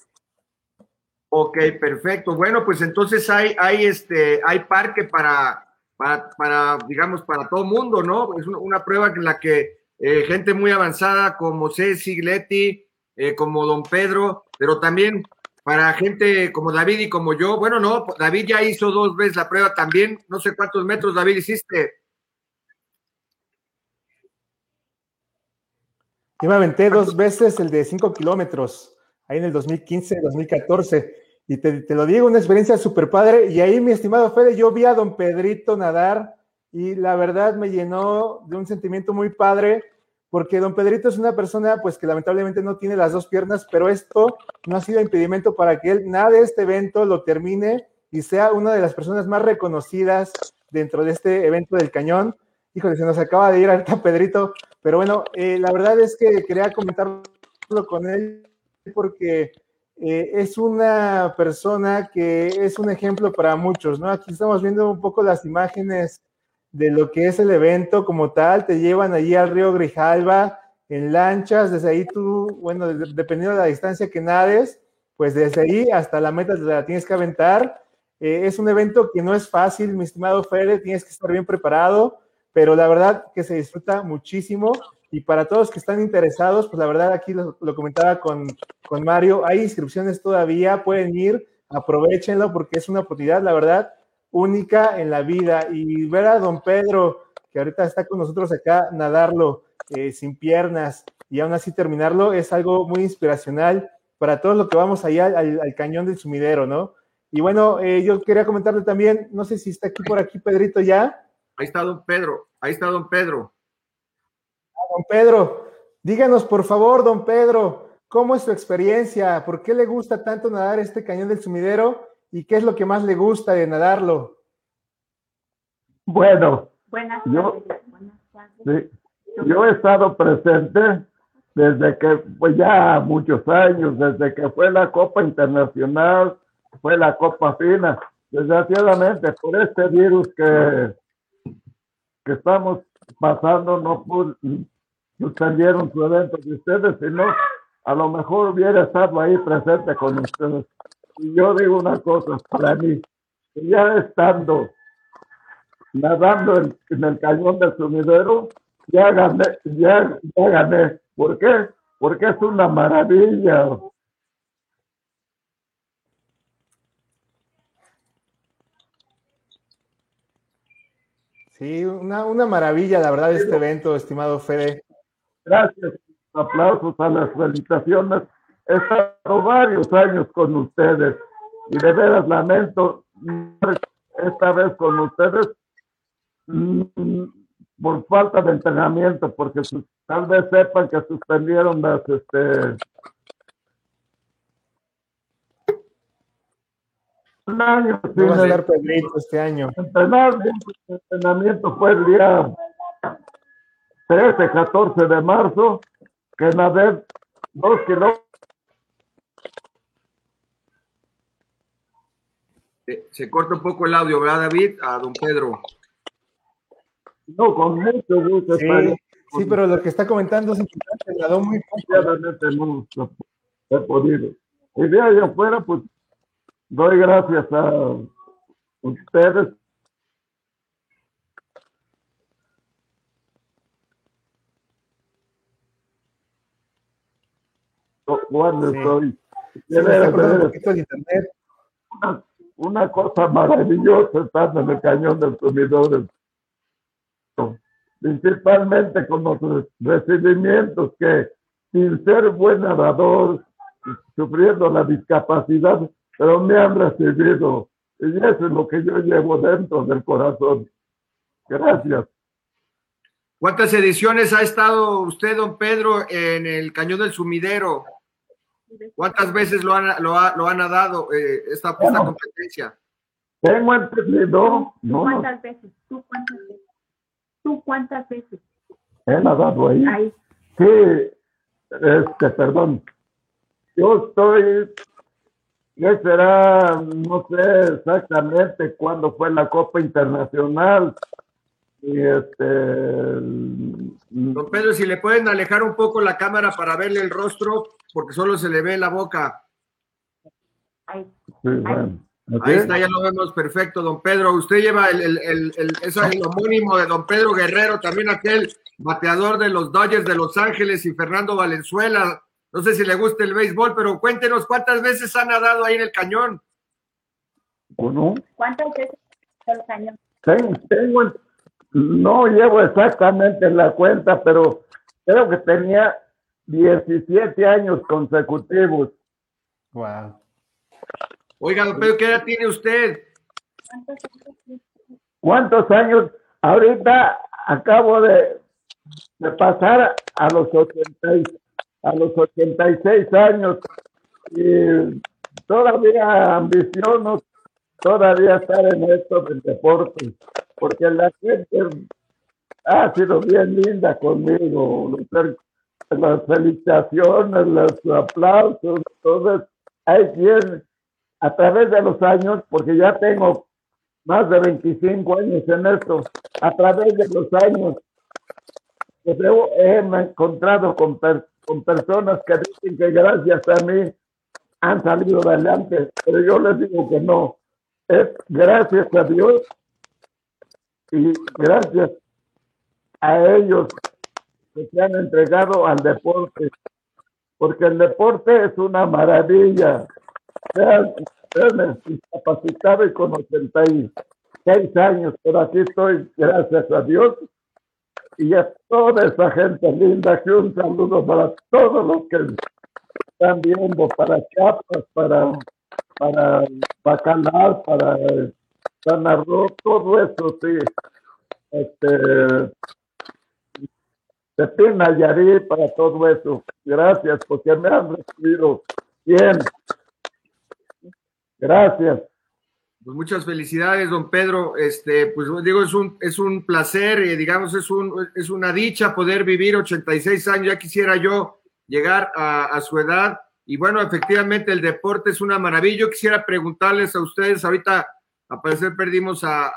Ok, perfecto. Bueno, pues entonces hay, hay, este, hay parque para, para, para digamos, para todo mundo, ¿no? Es una, una prueba en la que eh, gente muy avanzada como Ceci, Leti, eh, como Don Pedro, pero también para gente como David y como yo. Bueno, no, David ya hizo dos veces la prueba también. No sé cuántos metros, David, hiciste. Yo me aventé dos veces el de cinco kilómetros, ahí en el 2015, 2014. Y te, te lo digo, una experiencia súper padre. Y ahí, mi estimado Fede, yo vi a don Pedrito nadar y la verdad me llenó de un sentimiento muy padre porque don Pedrito es una persona pues que lamentablemente no tiene las dos piernas, pero esto no ha sido impedimento para que él nada de este evento lo termine y sea una de las personas más reconocidas dentro de este evento del cañón. Híjole, se nos acaba de ir ahorita Pedrito, pero bueno, eh, la verdad es que quería comentarlo con él porque eh, es una persona que es un ejemplo para muchos, ¿no? Aquí estamos viendo un poco las imágenes de lo que es el evento como tal, te llevan allí al río Grijalva en lanchas, desde ahí tú, bueno, dependiendo de la distancia que nades, pues desde ahí hasta la meta te la tienes que aventar. Eh, es un evento que no es fácil, mi estimado Fede, tienes que estar bien preparado, pero la verdad que se disfruta muchísimo. Y para todos que están interesados, pues la verdad aquí lo, lo comentaba con, con Mario, hay inscripciones todavía, pueden ir, aprovechenlo porque es una oportunidad, la verdad, única en la vida. Y ver a don Pedro, que ahorita está con nosotros acá, nadarlo eh, sin piernas y aún así terminarlo, es algo muy inspiracional para todos los que vamos allá al, cañón del sumidero, ¿no? Y bueno, eh, yo quería comentarle también, no sé si está aquí por aquí Pedrito ya. Ahí está don Pedro, ahí está don Pedro. Don Pedro, díganos por favor, don Pedro, ¿cómo es su experiencia? ¿Por qué le gusta tanto nadar este cañón del sumidero? ¿Y qué es lo que más le gusta de nadarlo? Bueno, yo, yo he estado presente desde que, pues ya muchos años, desde que fue la Copa Internacional fue la Copa Fina. Desgraciadamente, por este virus que, que estamos pasando, no suspendieron su evento de ustedes, sino a lo mejor hubiera estado ahí presente con ustedes. Y yo digo una cosa, para mí, ya estando nadando en, el cañón del sumidero, ya gané, ya, ya gané. ¿Por qué? Porque es una maravilla. Sí, una, una maravilla, la verdad, este evento, estimado Fede. Gracias, aplausos a las felicitaciones. He estado varios años con ustedes y de veras lamento esta vez con ustedes mm, por falta de entrenamiento, porque tal vez sepan que suspendieron las este un año sin a dar este año. entrenamiento fue el día 13, 14 de marzo, que nadé dos kilómetros. Se corta un poco el audio, ¿verdad, David? A don Pedro. No, con mucho gusto. Sí, pero lo que está comentando es importante, nadó muy poco. No he podido. Y de ahí afuera, pues, doy gracias a ustedes cuando estoy. Una, cosa maravillosa estando en el cañón del sumidor. Principalmente con los recibimientos que, sin ser buen nadador, sufriendo la discapacidad, pero me han recibido. Y eso es lo que yo llevo dentro del corazón. Gracias. ¿Cuántas ediciones ha estado usted, don Pedro, en el Cañón del Sumidero? ¿Cuántas veces lo han, lo ha, lo han dado eh, esta, esta, competencia? Tengo entendido. ¿Tú cuántas veces? ¿Tú cuántas veces? ¿Tú cuántas veces? He nadado ahí. ahí. Sí, este, perdón. Yo estoy, ¿qué será? No sé exactamente cuándo fue la Copa Internacional. Y este. Don Pedro, si le pueden alejar un poco la cámara para verle el rostro, porque solo se le ve la boca. Ahí, está, ya lo vemos perfecto, don Pedro. Usted lleva el, el, el, el, homónimo de don Pedro Guerrero, también aquel bateador de los Dodgers de Los Ángeles y Fernando Valenzuela. No sé si le gusta el béisbol, pero cuéntenos cuántas veces ha nadado ahí en el cañón. ¿O ¿Cuántas veces en el cañón? tengo, no llevo exactamente la cuenta, pero creo que tenía 17 años consecutivos. Wow. Oiga, Pedro, ¿qué edad tiene usted? ¿Cuántos años? Ahorita acabo de, de pasar a los, 80, a los 86 años y todavía ambiciono todavía estar en esto del deporte, porque la gente ha sido bien linda conmigo, las felicitaciones, los aplausos, todo hay quien a través de los años, porque ya tengo más de 25 años en esto, a través de los años, pues he encontrado con, con personas que dicen que gracias a mí han salido adelante, pero yo les digo que no, es gracias a Dios y gracias a ellos que se han entregado al deporte, porque el deporte es una maravilla. Sean, discapacitado y con 86 años, pero aquí estoy, gracias a Dios y a toda esa gente linda, que un saludo para todos los que están viendo, para Chiapas, para, para Bacalar, para San Arroz, todo eso, sí. Este, de Nayarit para todo eso. Gracias, porque me han recibido bien. Gracias. Pues muchas felicidades, don Pedro. Este, pues digo, es un, es un placer, y digamos, es, un, es una dicha poder vivir 86 años. Ya quisiera yo llegar a, su edad y bueno, efectivamente el deporte es una maravilla. Yo quisiera preguntarles a ustedes, ahorita a parecer perdimos a,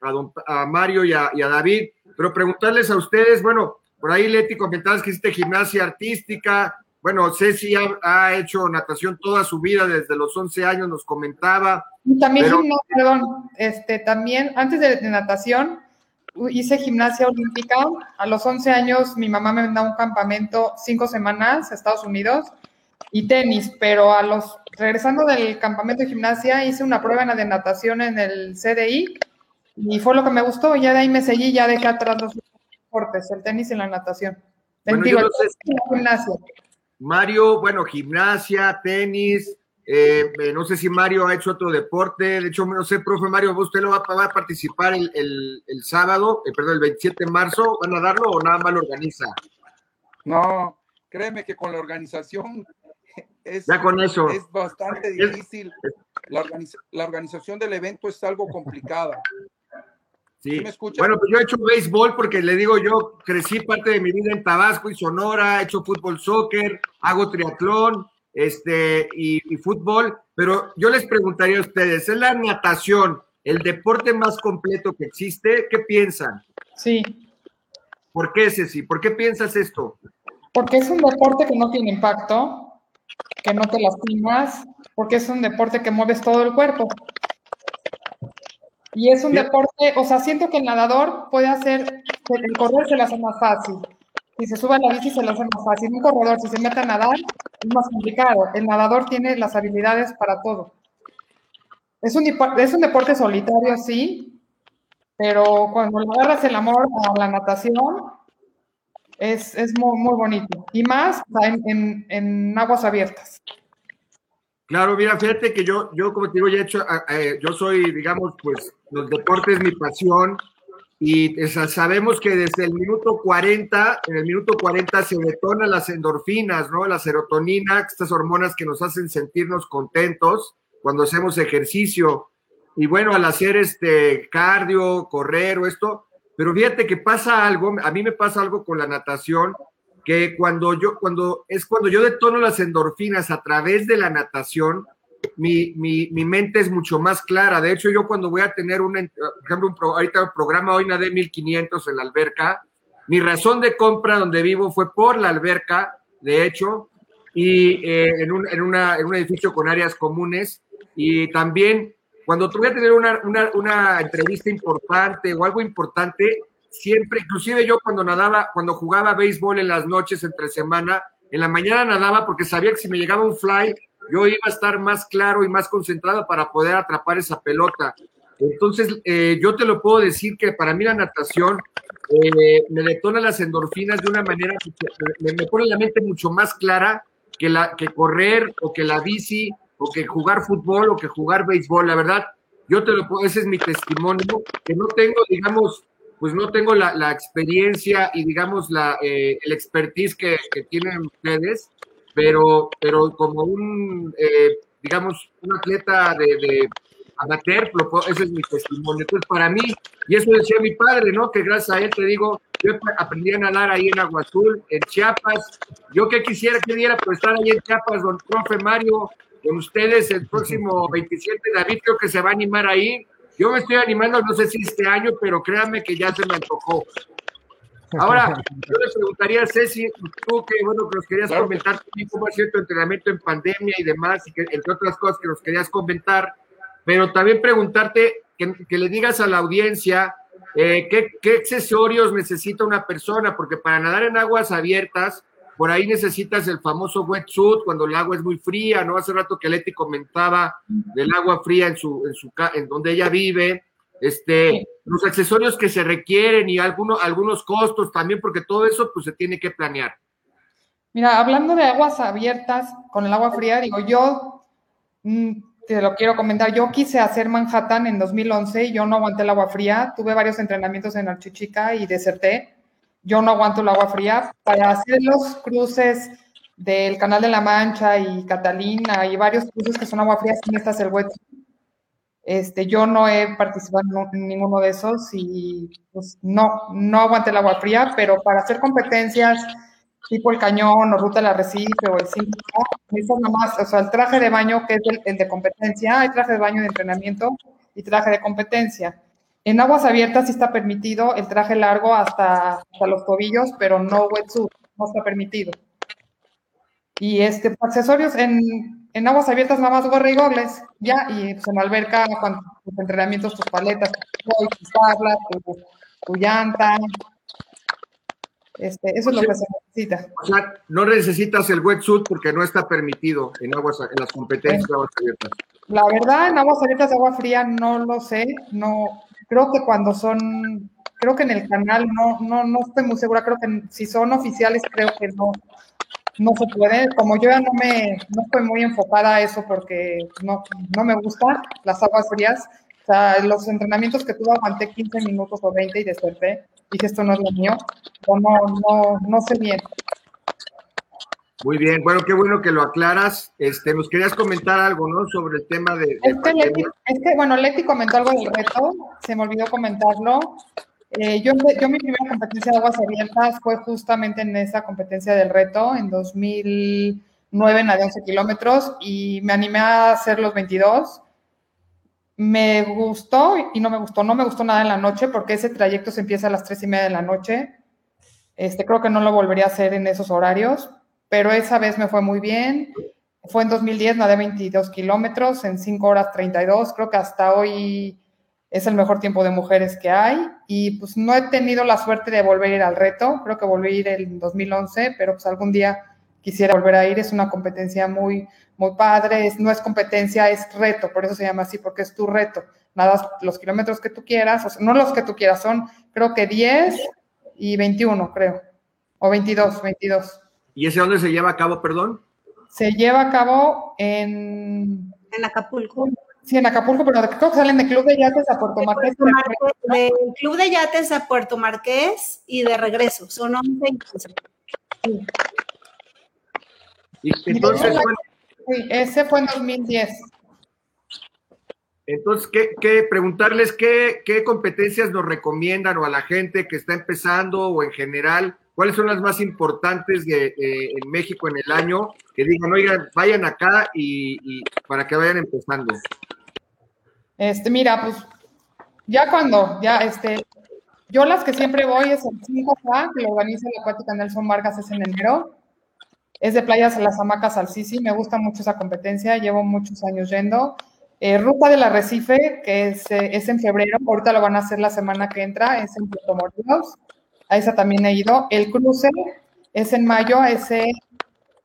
a, Mario y a, David, pero preguntarles a ustedes, bueno, por ahí Leti comentabas que hiciste gimnasia artística, bueno, Ceci ha, ha, hecho natación toda su vida, desde los 11 años nos comentaba. también, perdón, este, también antes de, de, natación hice gimnasia olímpica. A los 11 años mi mamá me mandó a un campamento cinco semanas a Estados Unidos y tenis, pero a los regresando del campamento de gimnasia hice una prueba de natación en el CDI y fue lo que me gustó. Ya de ahí me seguí, ya dejé atrás los deportes, el tenis y la natación. Mario, bueno, gimnasia, tenis, eh, eh, no sé si Mario ha hecho otro deporte, de hecho, no sé, profe Mario, ¿usted lo va, a participar el, el, sábado, eh, perdón, el 27 de marzo? ¿Van a darlo o nada más lo organiza? No, créeme que con la organización es, ya con eso. es bastante difícil. La, la, organización del evento es algo complicada. Sí. bueno, pues yo he hecho béisbol porque le digo, yo crecí parte de mi vida en Tabasco y Sonora, he hecho fútbol, soccer, hago triatlón este, y, y fútbol, pero yo les preguntaría a ustedes, ¿es la natación el deporte más completo que existe? ¿Qué piensan? Sí. ¿Por qué, Ceci? ¿Por qué piensas esto? Porque es un deporte que no tiene impacto, que no te lastimas, porque es un deporte que mueves todo el cuerpo. Y es un deporte, o sea, siento que el nadador puede hacer, el correr se le hace más fácil. Si se sube a la bici se le hace más fácil. Un corredor, si se mete a nadar, es más complicado. El nadador tiene las habilidades para todo. Es un, es un deporte solitario, sí, pero cuando le agarras el amor a la natación, es, es muy, muy, bonito. Y más en, en, aguas abiertas. Claro, mira, fíjate que yo, yo como te digo, ya he hecho, eh, yo soy, digamos, pues, los deportes mi pasión. Y sabemos que desde el minuto 40, en el minuto 40 se detonan las endorfinas, ¿no? La serotonina, estas hormonas que nos hacen sentirnos contentos cuando hacemos ejercicio. Y bueno, al hacer este cardio, correr o esto, pero fíjate que pasa algo, a mí me pasa algo con la natación, que cuando yo, cuando es cuando yo detono las endorfinas a través de la natación, mi, mi, mi mente es mucho más clara. De hecho, yo cuando voy a tener un, por ejemplo, un ahorita el programa hoy nadé 1500 en la alberca, mi razón de compra donde vivo fue por la alberca, de hecho, y eh, en, un, en, una, en un edificio con áreas comunes, y también cuando tuve que tener una, una, una, entrevista importante o algo importante, siempre, inclusive yo cuando nadaba, cuando jugaba béisbol en las noches entre semana, en la mañana nadaba porque sabía que si me llegaba un fly, yo iba a estar más claro y más concentrado para poder atrapar esa pelota. Entonces, eh, yo te lo puedo decir que para mí la natación eh, me detona las endorfinas de una manera, me, me pone la mente mucho más clara que, la, que correr o que la bici o que jugar fútbol o que jugar béisbol. La verdad, yo te lo ese es mi testimonio, que no tengo, digamos, pues no tengo la, la experiencia y digamos la, eh, el expertise que, que, tienen ustedes, pero, pero como un, eh, digamos, un atleta de, de amateur, ese es mi testimonio. Entonces, para mí, y eso decía mi padre, ¿no? Que gracias a él, te digo, yo aprendí a nadar ahí en Agua Azul, en Chiapas. Yo que quisiera que diera por estar ahí en Chiapas, don profe Mario, con ustedes el próximo 27. David creo que se va a animar ahí. Yo me estoy animando, no sé si este año, pero créanme que ya se me antojó. Ahora, yo le preguntaría a Ceci, tú que, bueno, que nos querías comentar cómo ha sido tu entrenamiento en pandemia y demás, y que, entre otras cosas que nos querías comentar, pero también preguntarte, que, que le digas a la audiencia eh, ¿qué, qué accesorios necesita una persona, porque para nadar en aguas abiertas, por ahí necesitas el famoso wetsuit cuando el agua es muy fría, ¿no? Hace rato que Leti comentaba del agua fría en su, en su en donde ella vive, este, los accesorios que se requieren y algunos, algunos costos también, porque todo eso pues se tiene que planear. Mira, hablando de aguas abiertas con el agua fría, digo, yo mm, te lo quiero comentar, yo quise hacer Manhattan en 2011 y yo no aguanté el agua fría, tuve varios entrenamientos en Archichica y deserté yo no aguanto el agua fría. Para hacer los cruces del Canal de la Mancha y Catalina y varios cruces que son agua fría, sí necesitas el. Este, yo no he participado en ninguno de esos y pues no, no aguanté el agua fría, pero para hacer competencias tipo el cañón o ruta del arrecife o el síntoma, necesitas nada más, o sea, el traje de baño que es el, de competencia, hay traje de baño de entrenamiento y traje de competencia. En aguas abiertas sí está permitido el traje largo hasta, hasta los tobillos, pero no wetsuit, no está permitido. Y este, accesorios en, en aguas abiertas nada más gorra y gogles, ya, y pues en alberca, cuando tus entrenamientos, tus paletas, tus tablas, tu, tu llanta, este, eso es lo que se necesita. O sea, no necesitas el wetsuit porque no está permitido en aguas en las competencias de aguas abiertas. La verdad, en aguas abiertas de agua fría no lo sé, no creo que cuando son creo que en el canal no no no estoy muy segura, creo que si son oficiales creo que no no se puede, como yo ya no me no estoy muy enfocada a eso porque no no me gustan las aguas frías, o sea, los entrenamientos que tuve aguanté 15 minutos o 20 y desperté. Dije, esto no es lo mío. No, no, no sé bien. Muy bien, bueno, qué bueno que lo aclaras. Este, nos querías comentar algo, ¿no? Sobre el tema de. es, que bueno, Leti comentó algo del reto, se me olvidó comentarlo. Eh, yo, yo mi primera competencia de aguas abiertas fue justamente en esa competencia del reto, en 2009 en la de 11 kilómetros, y me animé a hacer los 22 me gustó y no me gustó. No me gustó nada en la noche porque ese trayecto se empieza a las tres y media de la noche. Este, creo que no lo volvería a hacer en esos horarios, pero esa vez me fue muy bien. Fue en 2010, nadé 22 kilómetros en 5 horas 32. Creo que hasta hoy es el mejor tiempo de mujeres que hay. Y pues no he tenido la suerte de volver a ir al reto. Creo que volví a ir en 2011, pero pues algún día quisiera volver a ir. Es una competencia muy, muy padre, no es competencia, es reto, por eso se llama así, porque es tu reto. Nada, los kilómetros que tú quieras, o sea, no los que tú quieras, son creo que 10 y 21, creo, o 22, 22. ¿Y ese dónde se lleva a cabo, perdón? Se lleva a cabo en... En Acapulco. Sí, en Acapulco, pero creo que salen de Club de Yates a Puerto Marqués. De Club de Yates a Puerto Marqués y de regreso, son 11 y Y entonces, Sí, ese fue en 2010. Entonces, ¿qué, preguntarles qué, qué, competencias nos recomiendan o a la gente que está empezando o en general, cuáles son las más importantes de, en México en el año, que digan, oigan, vayan acá y, para que vayan empezando. Este, mira, pues ya cuando, ya este, yo las que siempre voy es el 5K, que lo organiza la Acuática Nelson Vargas, es en enero. Es de Playas Las Hamacas al Sisi, me gusta mucho esa competencia, llevo muchos años yendo. Eh, Ruta del Arrecife, que es, eh, es, en febrero, ahorita lo van a hacer la semana que entra, es en Puerto Morelos, a esa también he ido. El cruce es en mayo, ese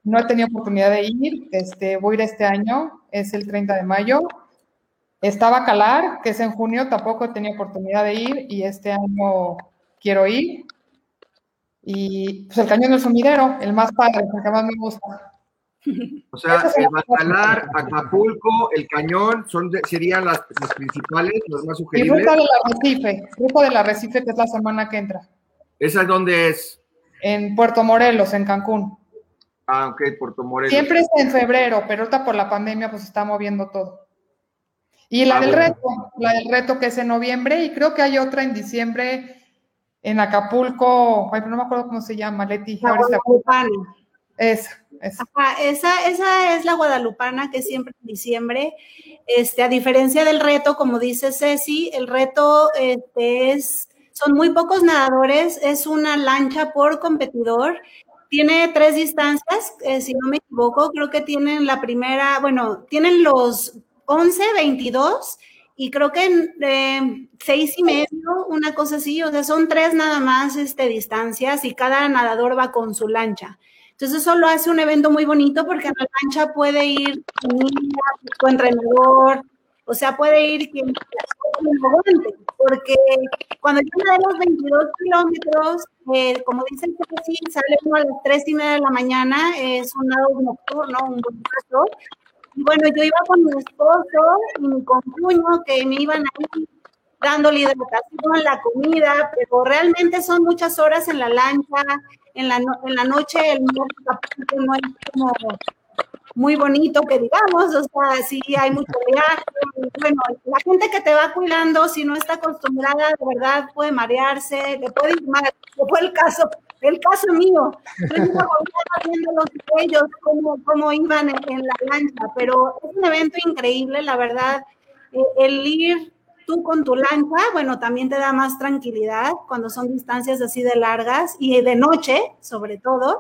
no he tenido oportunidad de ir, este, voy a ir este año, es el 30 de mayo. Estaba Calar, que es en junio, tampoco he tenido oportunidad de ir y este año quiero ir. Y pues el cañón del sumidero, el más padre, el que más me gusta. O sea, el Bacalar, Acapulco, el cañón, son serían las, principales, las más sugeribles. Y Ruta del Arrecife, Ruta del Arrecife, que es la semana que entra. ¿Esa es dónde es? En Puerto Morelos, en Cancún. Ah, ok, Puerto Morelos. Siempre es en febrero, pero ahorita por la pandemia pues está moviendo todo. Y la ah, del reto, la del reto que es en noviembre, y creo que hay otra en diciembre en Acapulco, ay, no me acuerdo cómo se llama, Leti. La Guadalupana. Esa, esa. esa, esa es la Guadalupana que siempre en diciembre, este, a diferencia del reto, como dice Ceci, el reto este, es, son muy pocos nadadores, es una lancha por competidor, tiene tres distancias, eh, si no me equivoco, creo que tienen la primera, bueno, tienen los 11, 22 y creo que en seis y medio, una cosa así, o sea, son tres nada más este, distancias y cada nadador va con su lancha. Entonces eso lo hace un evento muy bonito porque en la lancha puede ir tu entrenador, o sea, puede ir quien porque cuando yo me los 22 kilómetros, eh, como dicen sí, sale uno a las tres y media de la mañana, es un lado nocturno, un buen paso, y bueno, yo iba con mi esposo y mi concuño que me iban ahí dando hidratación, la comida, pero realmente son muchas horas en la lancha, en la, en la noche el no es como muy bonito que digamos, o sea, sí hay mucho viaje, bueno, la gente que te va cuidando, si no está acostumbrada, de verdad puede marearse, le puede ir mal, fue el caso, el caso mío. Los ellos cómo, cómo iban en, la lancha, pero es un evento increíble, la verdad. Eh, el ir tú con tu lancha, bueno, también te da más tranquilidad cuando son distancias así de largas y de noche, sobre todo.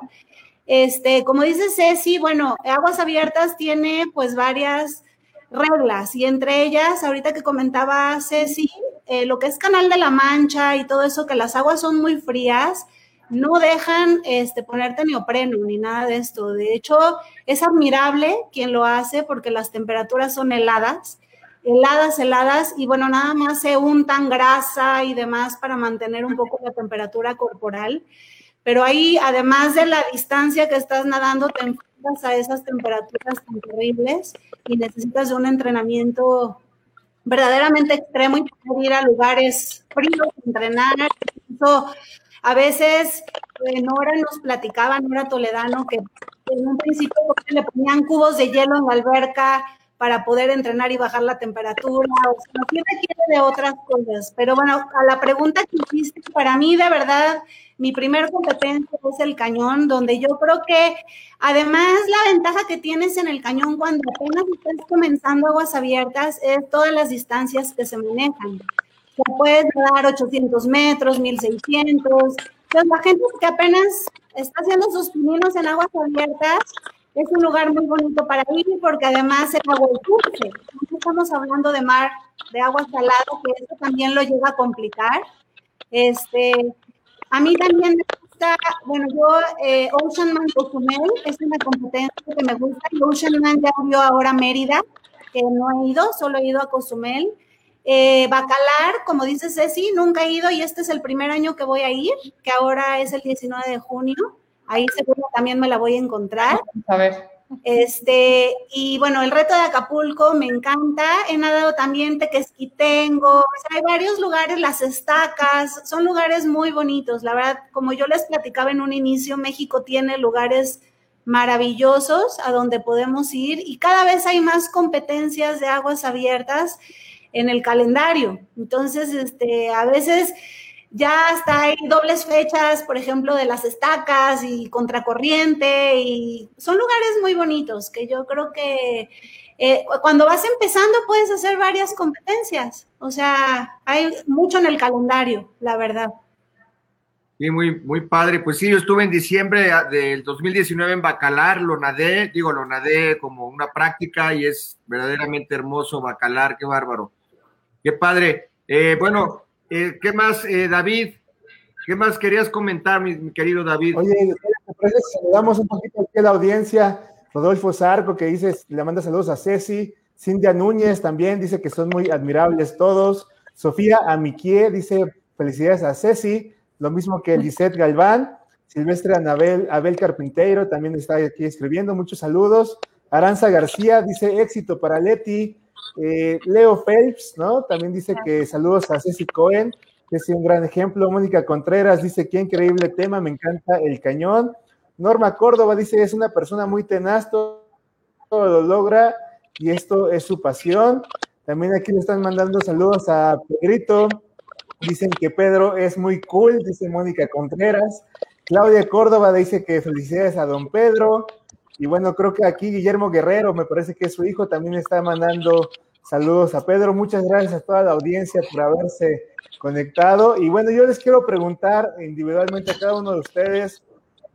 Este, como dice Ceci, bueno, Aguas Abiertas tiene pues varias reglas y entre ellas, ahorita que comentaba Ceci, eh, lo que es Canal de la Mancha y todo eso, que las aguas son muy frías, no dejan este, ponerte neopreno ni nada de esto. De hecho, es admirable quien lo hace porque las temperaturas son heladas, heladas, heladas, y bueno, nada más se untan grasa y demás para mantener un poco la temperatura corporal. Pero ahí, además de la distancia que estás nadando, te enfrentas a esas temperaturas tan terribles y necesitas de un entrenamiento verdaderamente extremo y poder ir a lugares fríos, entrenar. A veces, eh, Nora nos platicaba, Nora Toledano, que en un principio le ponían cubos de hielo en la alberca para poder entrenar y bajar la temperatura, o sea, no requiere de otras cosas. Pero bueno, a la pregunta que hiciste, para mí de verdad, mi primer competencia es el cañón, donde yo creo que además la ventaja que tienes en el cañón cuando apenas estás comenzando aguas abiertas es todas las distancias que se manejan puedes dar 800 metros, 1600. Entonces, la gente que apenas está haciendo sus pininos en aguas abiertas, es un lugar muy bonito para ir porque además el agua dulce. Estamos hablando de mar, de agua salada, que eso también lo lleva a complicar. Este, a mí también me gusta, bueno, yo, eh, Ocean Man Cozumel es una competencia que me gusta. Y Ocean Man ya vio ahora Mérida, que no he ido, solo he ido a Cozumel. Eh, Bacalar, como dice Ceci, nunca he ido y este es el primer año que voy a ir, que ahora es el 19 de junio. Ahí seguro también me la voy a encontrar. A ver. Este, y bueno, el reto de Acapulco me encanta. He nadado también Tequesquitengo, o sea, hay varios lugares, las estacas, son lugares muy bonitos. La verdad, como yo les platicaba en un inicio, México tiene lugares maravillosos a donde podemos ir y cada vez hay más competencias de aguas abiertas en el calendario. Entonces, este, a veces ya hasta hay dobles fechas, por ejemplo, de las estacas y contracorriente, y son lugares muy bonitos que yo creo que eh, cuando vas empezando puedes hacer varias competencias. O sea, hay mucho en el calendario, la verdad. Sí, muy, muy padre. Pues sí, yo estuve en diciembre del 2019 en Bacalar, lo nadé, digo, lo nadé como una práctica y es verdaderamente hermoso Bacalar, qué bárbaro. Qué padre. Eh, bueno, eh, ¿qué más, eh, David? ¿Qué más querías comentar, mi, querido David? Oye, saludamos un poquito aquí a la audiencia. Rodolfo Zarco, que dice, le manda saludos a Ceci. Cintia Núñez también dice que son muy admirables todos. Sofía Amiquie dice, felicidades a Ceci. Lo mismo que Lisette Galván. Silvestre Anabel, Abel Carpinteiro también está aquí escribiendo. Muchos saludos. Aranza García dice, éxito para Leti. Eh, Leo Phelps, ¿no? También dice que saludos a Ceci Cohen, que es un gran ejemplo. Mónica Contreras dice, qué increíble tema, me encanta el cañón. Norma Córdoba dice, es una persona muy tenaz, todo, lo logra y esto es su pasión. También aquí le están mandando saludos a Pedrito. Dicen que Pedro es muy cool, dice Mónica Contreras. Claudia Córdoba dice que felicidades a don Pedro. Y bueno, creo que aquí Guillermo Guerrero, me parece que es su hijo, también está mandando saludos a Pedro. Muchas gracias a toda la audiencia por haberse conectado. Y bueno, yo les quiero preguntar individualmente a cada uno de ustedes,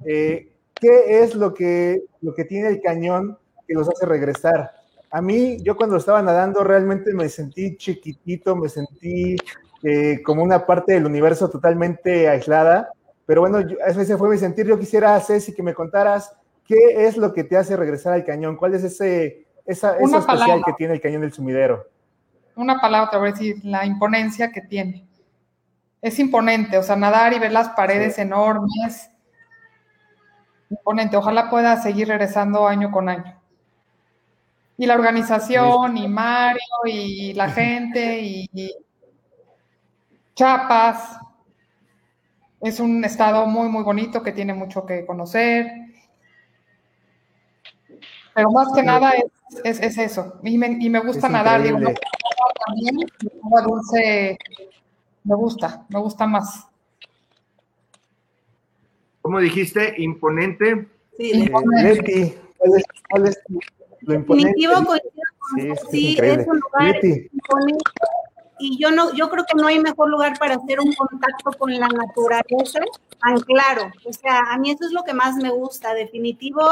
eh, ¿qué es lo que, lo que tiene el cañón que los hace regresar? A mí, yo cuando estaba nadando realmente me sentí chiquitito, me sentí eh, como una parte del universo totalmente aislada. Pero bueno, ese fue mi sentir. Yo quisiera, Ceci, que me contaras ¿Qué es lo que te hace regresar al cañón? ¿Cuál es ese, esa, especial que tiene el cañón del sumidero? Una palabra, te voy a decir, la imponencia que tiene. Es imponente, o sea, nadar y ver las paredes enormes. Imponente, ojalá pueda seguir regresando año con año. Y la organización, y Mario, y la gente, y, y Chiapas. Es un estado muy, muy bonito que tiene mucho que conocer pero más que nada es, es, eso. Y me, y me gusta nadar, digo, no, también, agua dulce me gusta, me gusta más. ¿cómo dijiste? Imponente. Sí, imponente. ¿cuál es, lo imponente? sí, es, sí, es un lugar imponente y yo no, yo creo que no hay mejor lugar para hacer un contacto con la naturaleza tan claro. O sea, a mí eso es lo que más me gusta, definitivo.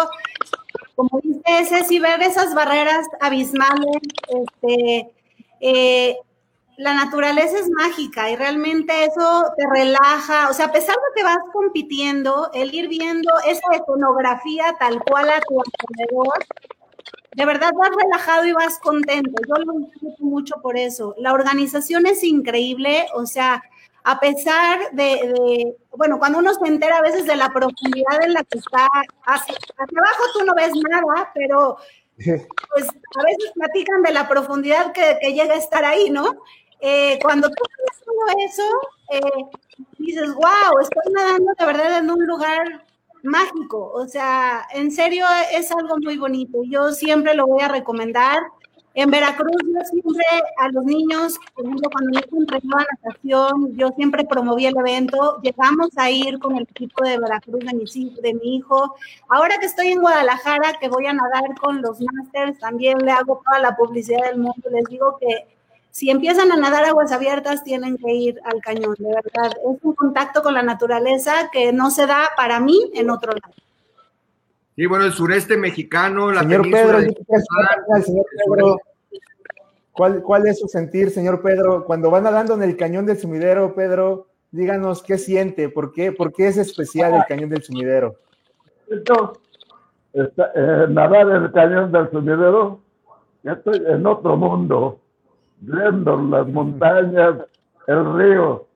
Como dice si ver esas barreras abismales, este, eh, la naturaleza es mágica y realmente eso te relaja. O sea, a pesar de que vas compitiendo, el ir viendo esa escenografía tal cual a tu alrededor, de verdad vas relajado y vas contento. Yo lo disfruto mucho por eso. La organización es increíble, o sea, a pesar de, bueno, cuando uno se entera a veces de la profundidad en la que está, hacia, abajo tú no ves nada, pero pues a veces platican de la profundidad que, llega a estar ahí, ¿no? Eh, cuando tú ves todo eso, eh, dices, wow, estoy nadando de verdad en un lugar mágico, o sea, en serio es algo muy bonito. Yo siempre lo voy a recomendar. En Veracruz yo siempre a los niños, por ejemplo, cuando yo entrenaba natación, yo siempre promoví el evento, llegamos a ir con el equipo de Veracruz de mi, de mi hijo. Ahora que estoy en Guadalajara, que voy a nadar con los Masters, también le hago toda la publicidad del mundo, les digo que si empiezan a nadar aguas abiertas, tienen que ir al cañón, de verdad. Es un contacto con la naturaleza que no se da para mí en otro lado. Sí, bueno, el sureste mexicano, la señor Pedro, señor Pedro, ¿cuál, ¿cuál es su sentir, señor Pedro? Cuando va nadando en el cañón del sumidero, Pedro, díganos qué siente, por qué, por qué es especial el cañón del sumidero. Eh, nadar en el cañón del sumidero, ya estoy en otro mundo viendo las montañas, el río.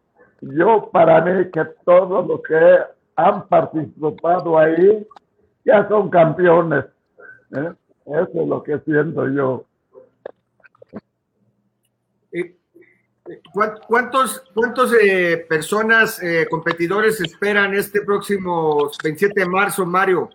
Yo para mí que todos los que han participado ahí ya son campeones. ¿eh? Eso es lo que siento yo. ¿Cuántos, cuántos eh, personas, eh, competidores esperan este próximo 27 de marzo, Mario?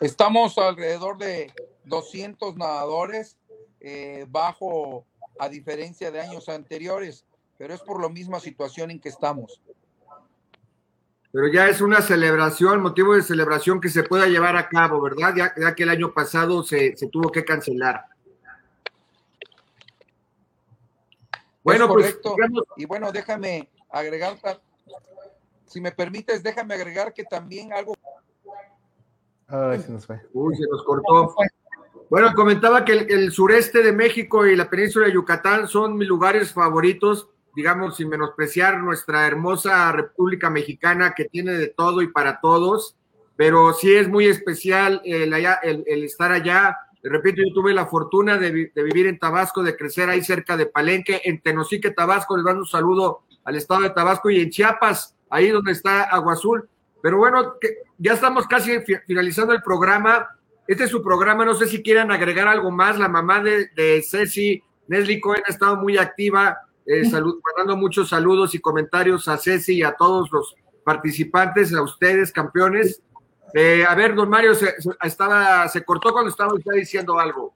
Estamos alrededor de 200 nadadores eh, bajo a diferencia de años anteriores, pero es por la misma situación en que estamos. Pero ya es una celebración, motivo de celebración que se pueda llevar a cabo, ¿verdad? Ya, que el año pasado se, tuvo que cancelar. Bueno, pues. Y bueno, déjame agregar, si me permites, déjame agregar que también algo. Ay, se nos fue. Uy, se nos cortó. Bueno, comentaba que el, sureste de México y la península de Yucatán son mis lugares favoritos, digamos, sin menospreciar nuestra hermosa República Mexicana que tiene de todo y para todos, pero sí es muy especial el, estar allá. Repente yo tuve la fortuna de, vivir en Tabasco, de crecer ahí cerca de Palenque, en Tenosique, Tabasco, les mando un saludo al estado de Tabasco y en Chiapas, ahí donde está Agua Azul. Pero bueno, ya estamos casi finalizando el programa este es su programa, no sé si quieran agregar algo más. La mamá de, de Ceci, Nesli Cohen, ha estado muy activa, eh, mandando muchos saludos y comentarios a Ceci y a todos los participantes, a ustedes, campeones. Eh, a ver, don Mario, se, estaba, se cortó cuando estaba usted diciendo algo.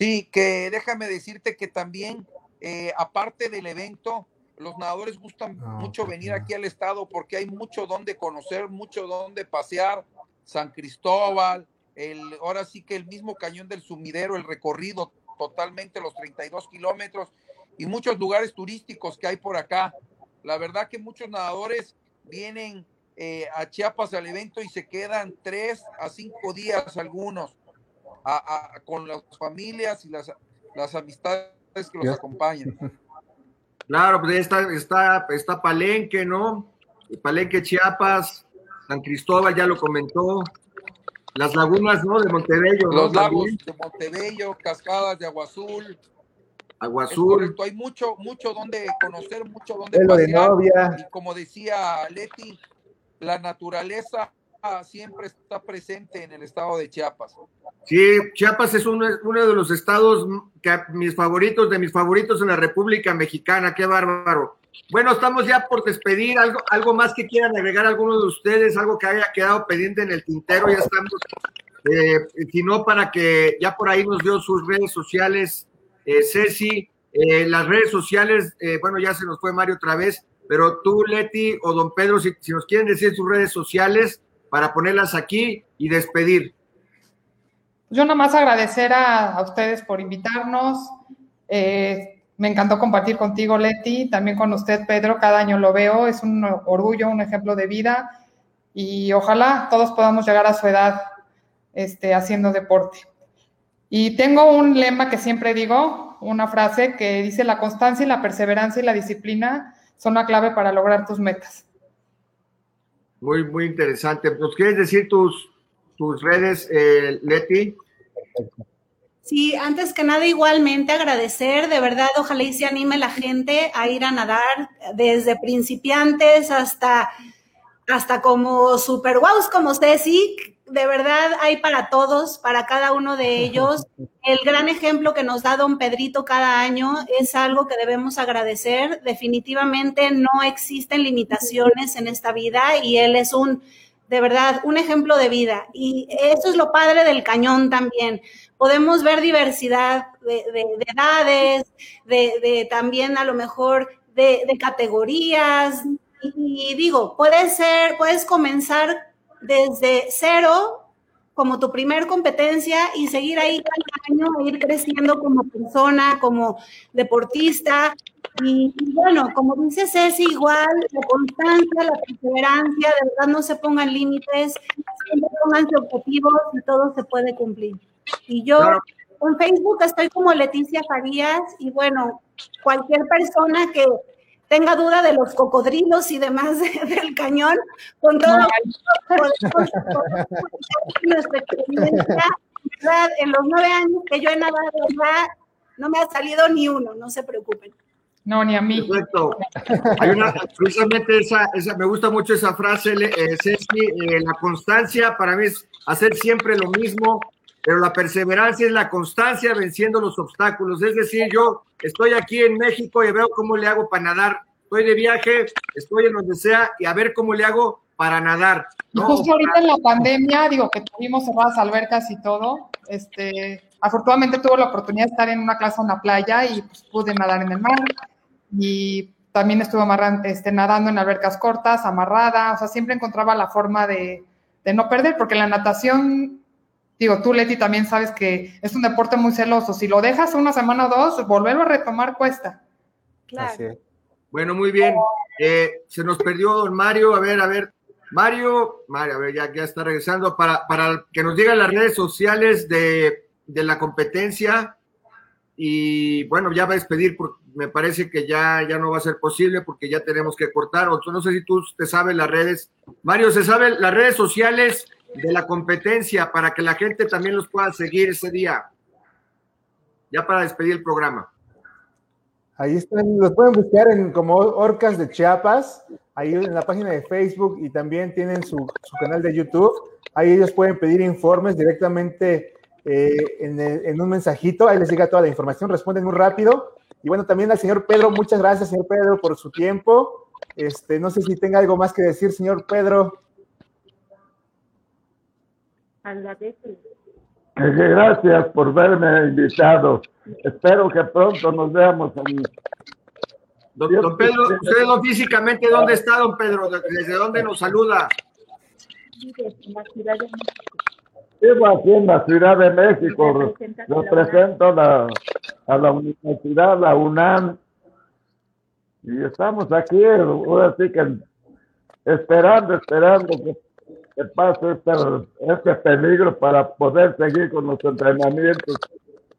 Sí, que déjame decirte que también, eh, aparte del evento, los nadadores gustan ah, mucho venir aquí al estado porque hay mucho donde conocer, mucho donde pasear. San Cristóbal, ahora sí que el mismo cañón del sumidero, el recorrido totalmente los 32 kilómetros y muchos lugares turísticos que hay por acá. La verdad que muchos nadadores vienen eh, a Chiapas al evento y se quedan tres a cinco días algunos con las familias y las, las amistades que los acompañan. Claro, pues está, está, está Palenque, ¿no? Palenque, Chiapas, San Cristóbal, ya lo comentó, las lagunas, ¿no? De Montebello. Los lagos de Montebello, cascadas de Agua Azul. Agua Azul. hay mucho, mucho donde conocer, mucho donde pasear. Y como decía Leti, la naturaleza siempre está presente en el estado de Chiapas. Sí, Chiapas es uno, uno de los estados que mis favoritos, de mis favoritos en la República Mexicana, qué bárbaro. Bueno, estamos ya por despedir. ¿Algo, algo más que quieran agregar alguno de ustedes? ¿Algo que haya quedado pendiente en el tintero? Ya estamos. Eh, si no, para que ya por ahí nos dio sus redes sociales, eh, Ceci. Eh, las redes sociales, bueno, ya se nos fue Mario otra vez. pero tú, Leti o don Pedro, si, nos quieren decir sus redes sociales para ponerlas aquí y despedir. Yo nada más agradecer a, ustedes por invitarnos. Eh, me encantó compartir contigo, Leti, también con usted, Pedro. Cada año lo veo, es un orgullo, un ejemplo de vida y ojalá todos podamos llegar a su edad este, haciendo deporte. Y tengo un lema que siempre digo, una frase que dice, la constancia y la perseverancia y la disciplina son la clave para lograr tus metas. Muy, muy interesante. ¿Nos quieres decir tus, tus redes, eh, Leti? Sí, antes que nada igualmente agradecer, de verdad, ojalá y se anime la gente a ir a nadar desde principiantes hasta, hasta como super guaus como sí de verdad hay para todos, para cada uno de ellos. El gran ejemplo que nos da don Pedrito cada año es algo que debemos agradecer. Definitivamente no existen limitaciones en esta vida y él es un, de verdad, un ejemplo de vida. Y eso es lo padre del cañón también. Podemos ver diversidad de, edades, de, también a lo mejor de, categorías. Y, y digo, puede ser, puedes comenzar desde cero como tu primer competencia y seguir ahí cada año, ir creciendo como persona, como deportista. Y, bueno, como dice Ceci, igual la constancia, la perseverancia, de verdad no se pongan límites, siempre pónganse objetivos y todo se puede cumplir. Y yo en Facebook estoy como Leticia Farías y bueno, cualquier persona que tenga duda de los cocodrilos y demás del cañón, con todo nuestra experiencia, ¿verdad? En los nueve años que yo he nadado, ¿verdad? No me ha salido ni uno, no se preocupen. No, ni a mí. Perfecto. Hay una, precisamente esa, esa, me gusta mucho esa frase, eh, Ceci, eh, la constancia para mí es hacer siempre lo mismo, pero la perseverancia es la constancia venciendo los obstáculos. Es decir, yo estoy aquí en México y veo cómo le hago para nadar. Estoy de viaje, estoy en donde sea y a ver cómo le hago para nadar. Justo ahorita en la pandemia, digo que tuvimos cerradas albercas y todo, este, afortunadamente tuve la oportunidad de estar en una clase en la playa y pues, pude nadar en el mar y también estuve este, nadando en albercas cortas, amarrada, o sea, siempre encontraba la forma de, de no perder, porque la natación Digo, tú, Leti, también sabes que es un deporte muy celoso. Si lo dejas una semana o dos, volverlo a retomar cuesta. Claro. Bueno, muy bien. Eh, se nos perdió don Mario. A ver, a ver. Mario, Mario, a ver, ya, ya está regresando para, para que nos diga las redes sociales de, la competencia. Y bueno, ya va a despedir, porque me parece que ya, ya no va a ser posible porque ya tenemos que cortar. O no sé si tú te sabes las redes. Mario, ¿se sabe las redes sociales de la competencia para que la gente también los pueda seguir ese día. Ya para despedir el programa. Ahí están, los pueden buscar en como Orcas de Chiapas, ahí en la página de Facebook y también tienen su, canal de YouTube. Ahí ellos pueden pedir informes directamente eh, en, en, un mensajito, ahí les llega toda la información, responden muy rápido. Y bueno, también al señor Pedro, muchas gracias, señor Pedro, por su tiempo. Este, no sé si tenga algo más que decir, señor Pedro. Gracias por verme invitado. Espero que pronto nos veamos. Don, Pedro, ¿usted no, físicamente dónde está, don Pedro? ¿Desde dónde nos saluda? Vivo aquí en la Ciudad de México. Represento a la, a la universidad, la UNAM. Y estamos aquí, ahora sí que esperando, esperando que que pase este, este peligro para poder seguir con los entrenamientos,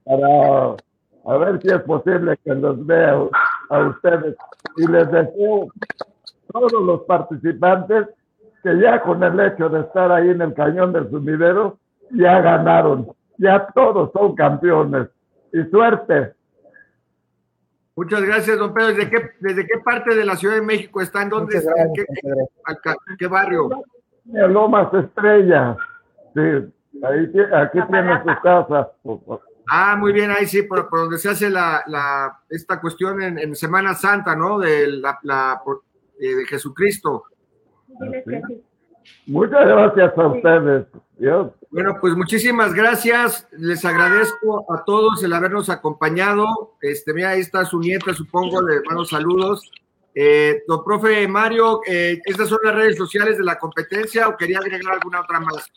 para a ver si es posible que los vea a ustedes. Y les deseo a todos los participantes que ya con el hecho de estar ahí en el cañón del sumidero, ya ganaron, ya todos son campeones. Y suerte. Muchas gracias, don Pedro. ¿Desde qué, desde qué parte de la Ciudad de México está? ¿En dónde está? ¿En qué barrio? Lomas Estrella. Sí, ahí, aquí tiene su casa. Ah, muy bien, ahí sí, por, donde se hace la, la esta cuestión en, Semana Santa, ¿no? De, la, eh, de Jesucristo. Muchas gracias a ustedes. Bueno, pues muchísimas gracias. Les agradezco a todos el habernos acompañado. Este, mira, ahí está su nieta, supongo, le mando saludos. Eh, don profe Mario, eh, ¿estas son las redes sociales de la competencia o quería agregar alguna otra más?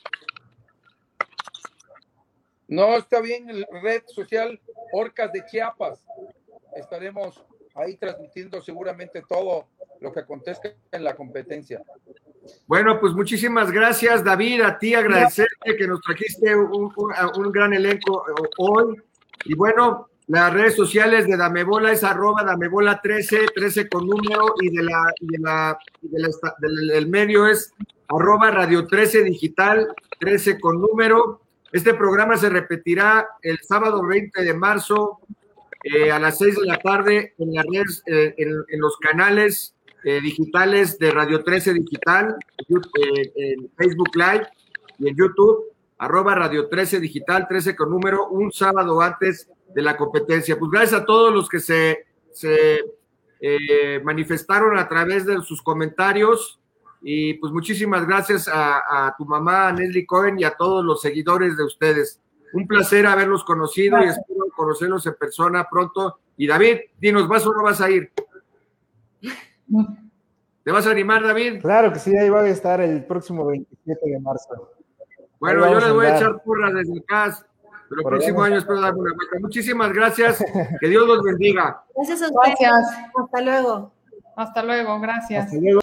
No, está bien, red social Orcas de Chiapas. Estaremos ahí transmitiendo seguramente todo lo que acontezca en la competencia. Bueno, pues muchísimas gracias, David, a ti agradecerte que nos trajiste un, un gran elenco eh, hoy. Y bueno, las redes sociales de Damebola es arroba Damebola13, 13 con número, y de la, de la, del, medio es arroba Radio 13 Digital, 13 con número. Este programa se repetirá el sábado 20 de marzo eh, a las 6 de la tarde en las redes, eh, en, los canales eh, digitales de Radio 13 Digital, en Facebook Live y en YouTube, arroba Radio 13 Digital, 13 con número, un sábado antes de la competencia. Pues gracias a todos los que se, se eh, manifestaron a través de sus comentarios y pues muchísimas gracias a, tu mamá, a Neslie Cohen y a todos los seguidores de ustedes. Un placer haberlos conocido y espero conocerlos en persona pronto. Y David, dinos, ¿vas o no vas a ir? ¿Te vas a animar, David? Claro que sí, ahí va a estar el próximo 27 de marzo. Bueno, yo les voy a echar porras desde el Pero el próximo año espero darme una vuelta. Muchísimas gracias. Que Dios los bendiga. Gracias a ustedes. Gracias. Hasta luego. Hasta luego. Gracias. Hasta luego.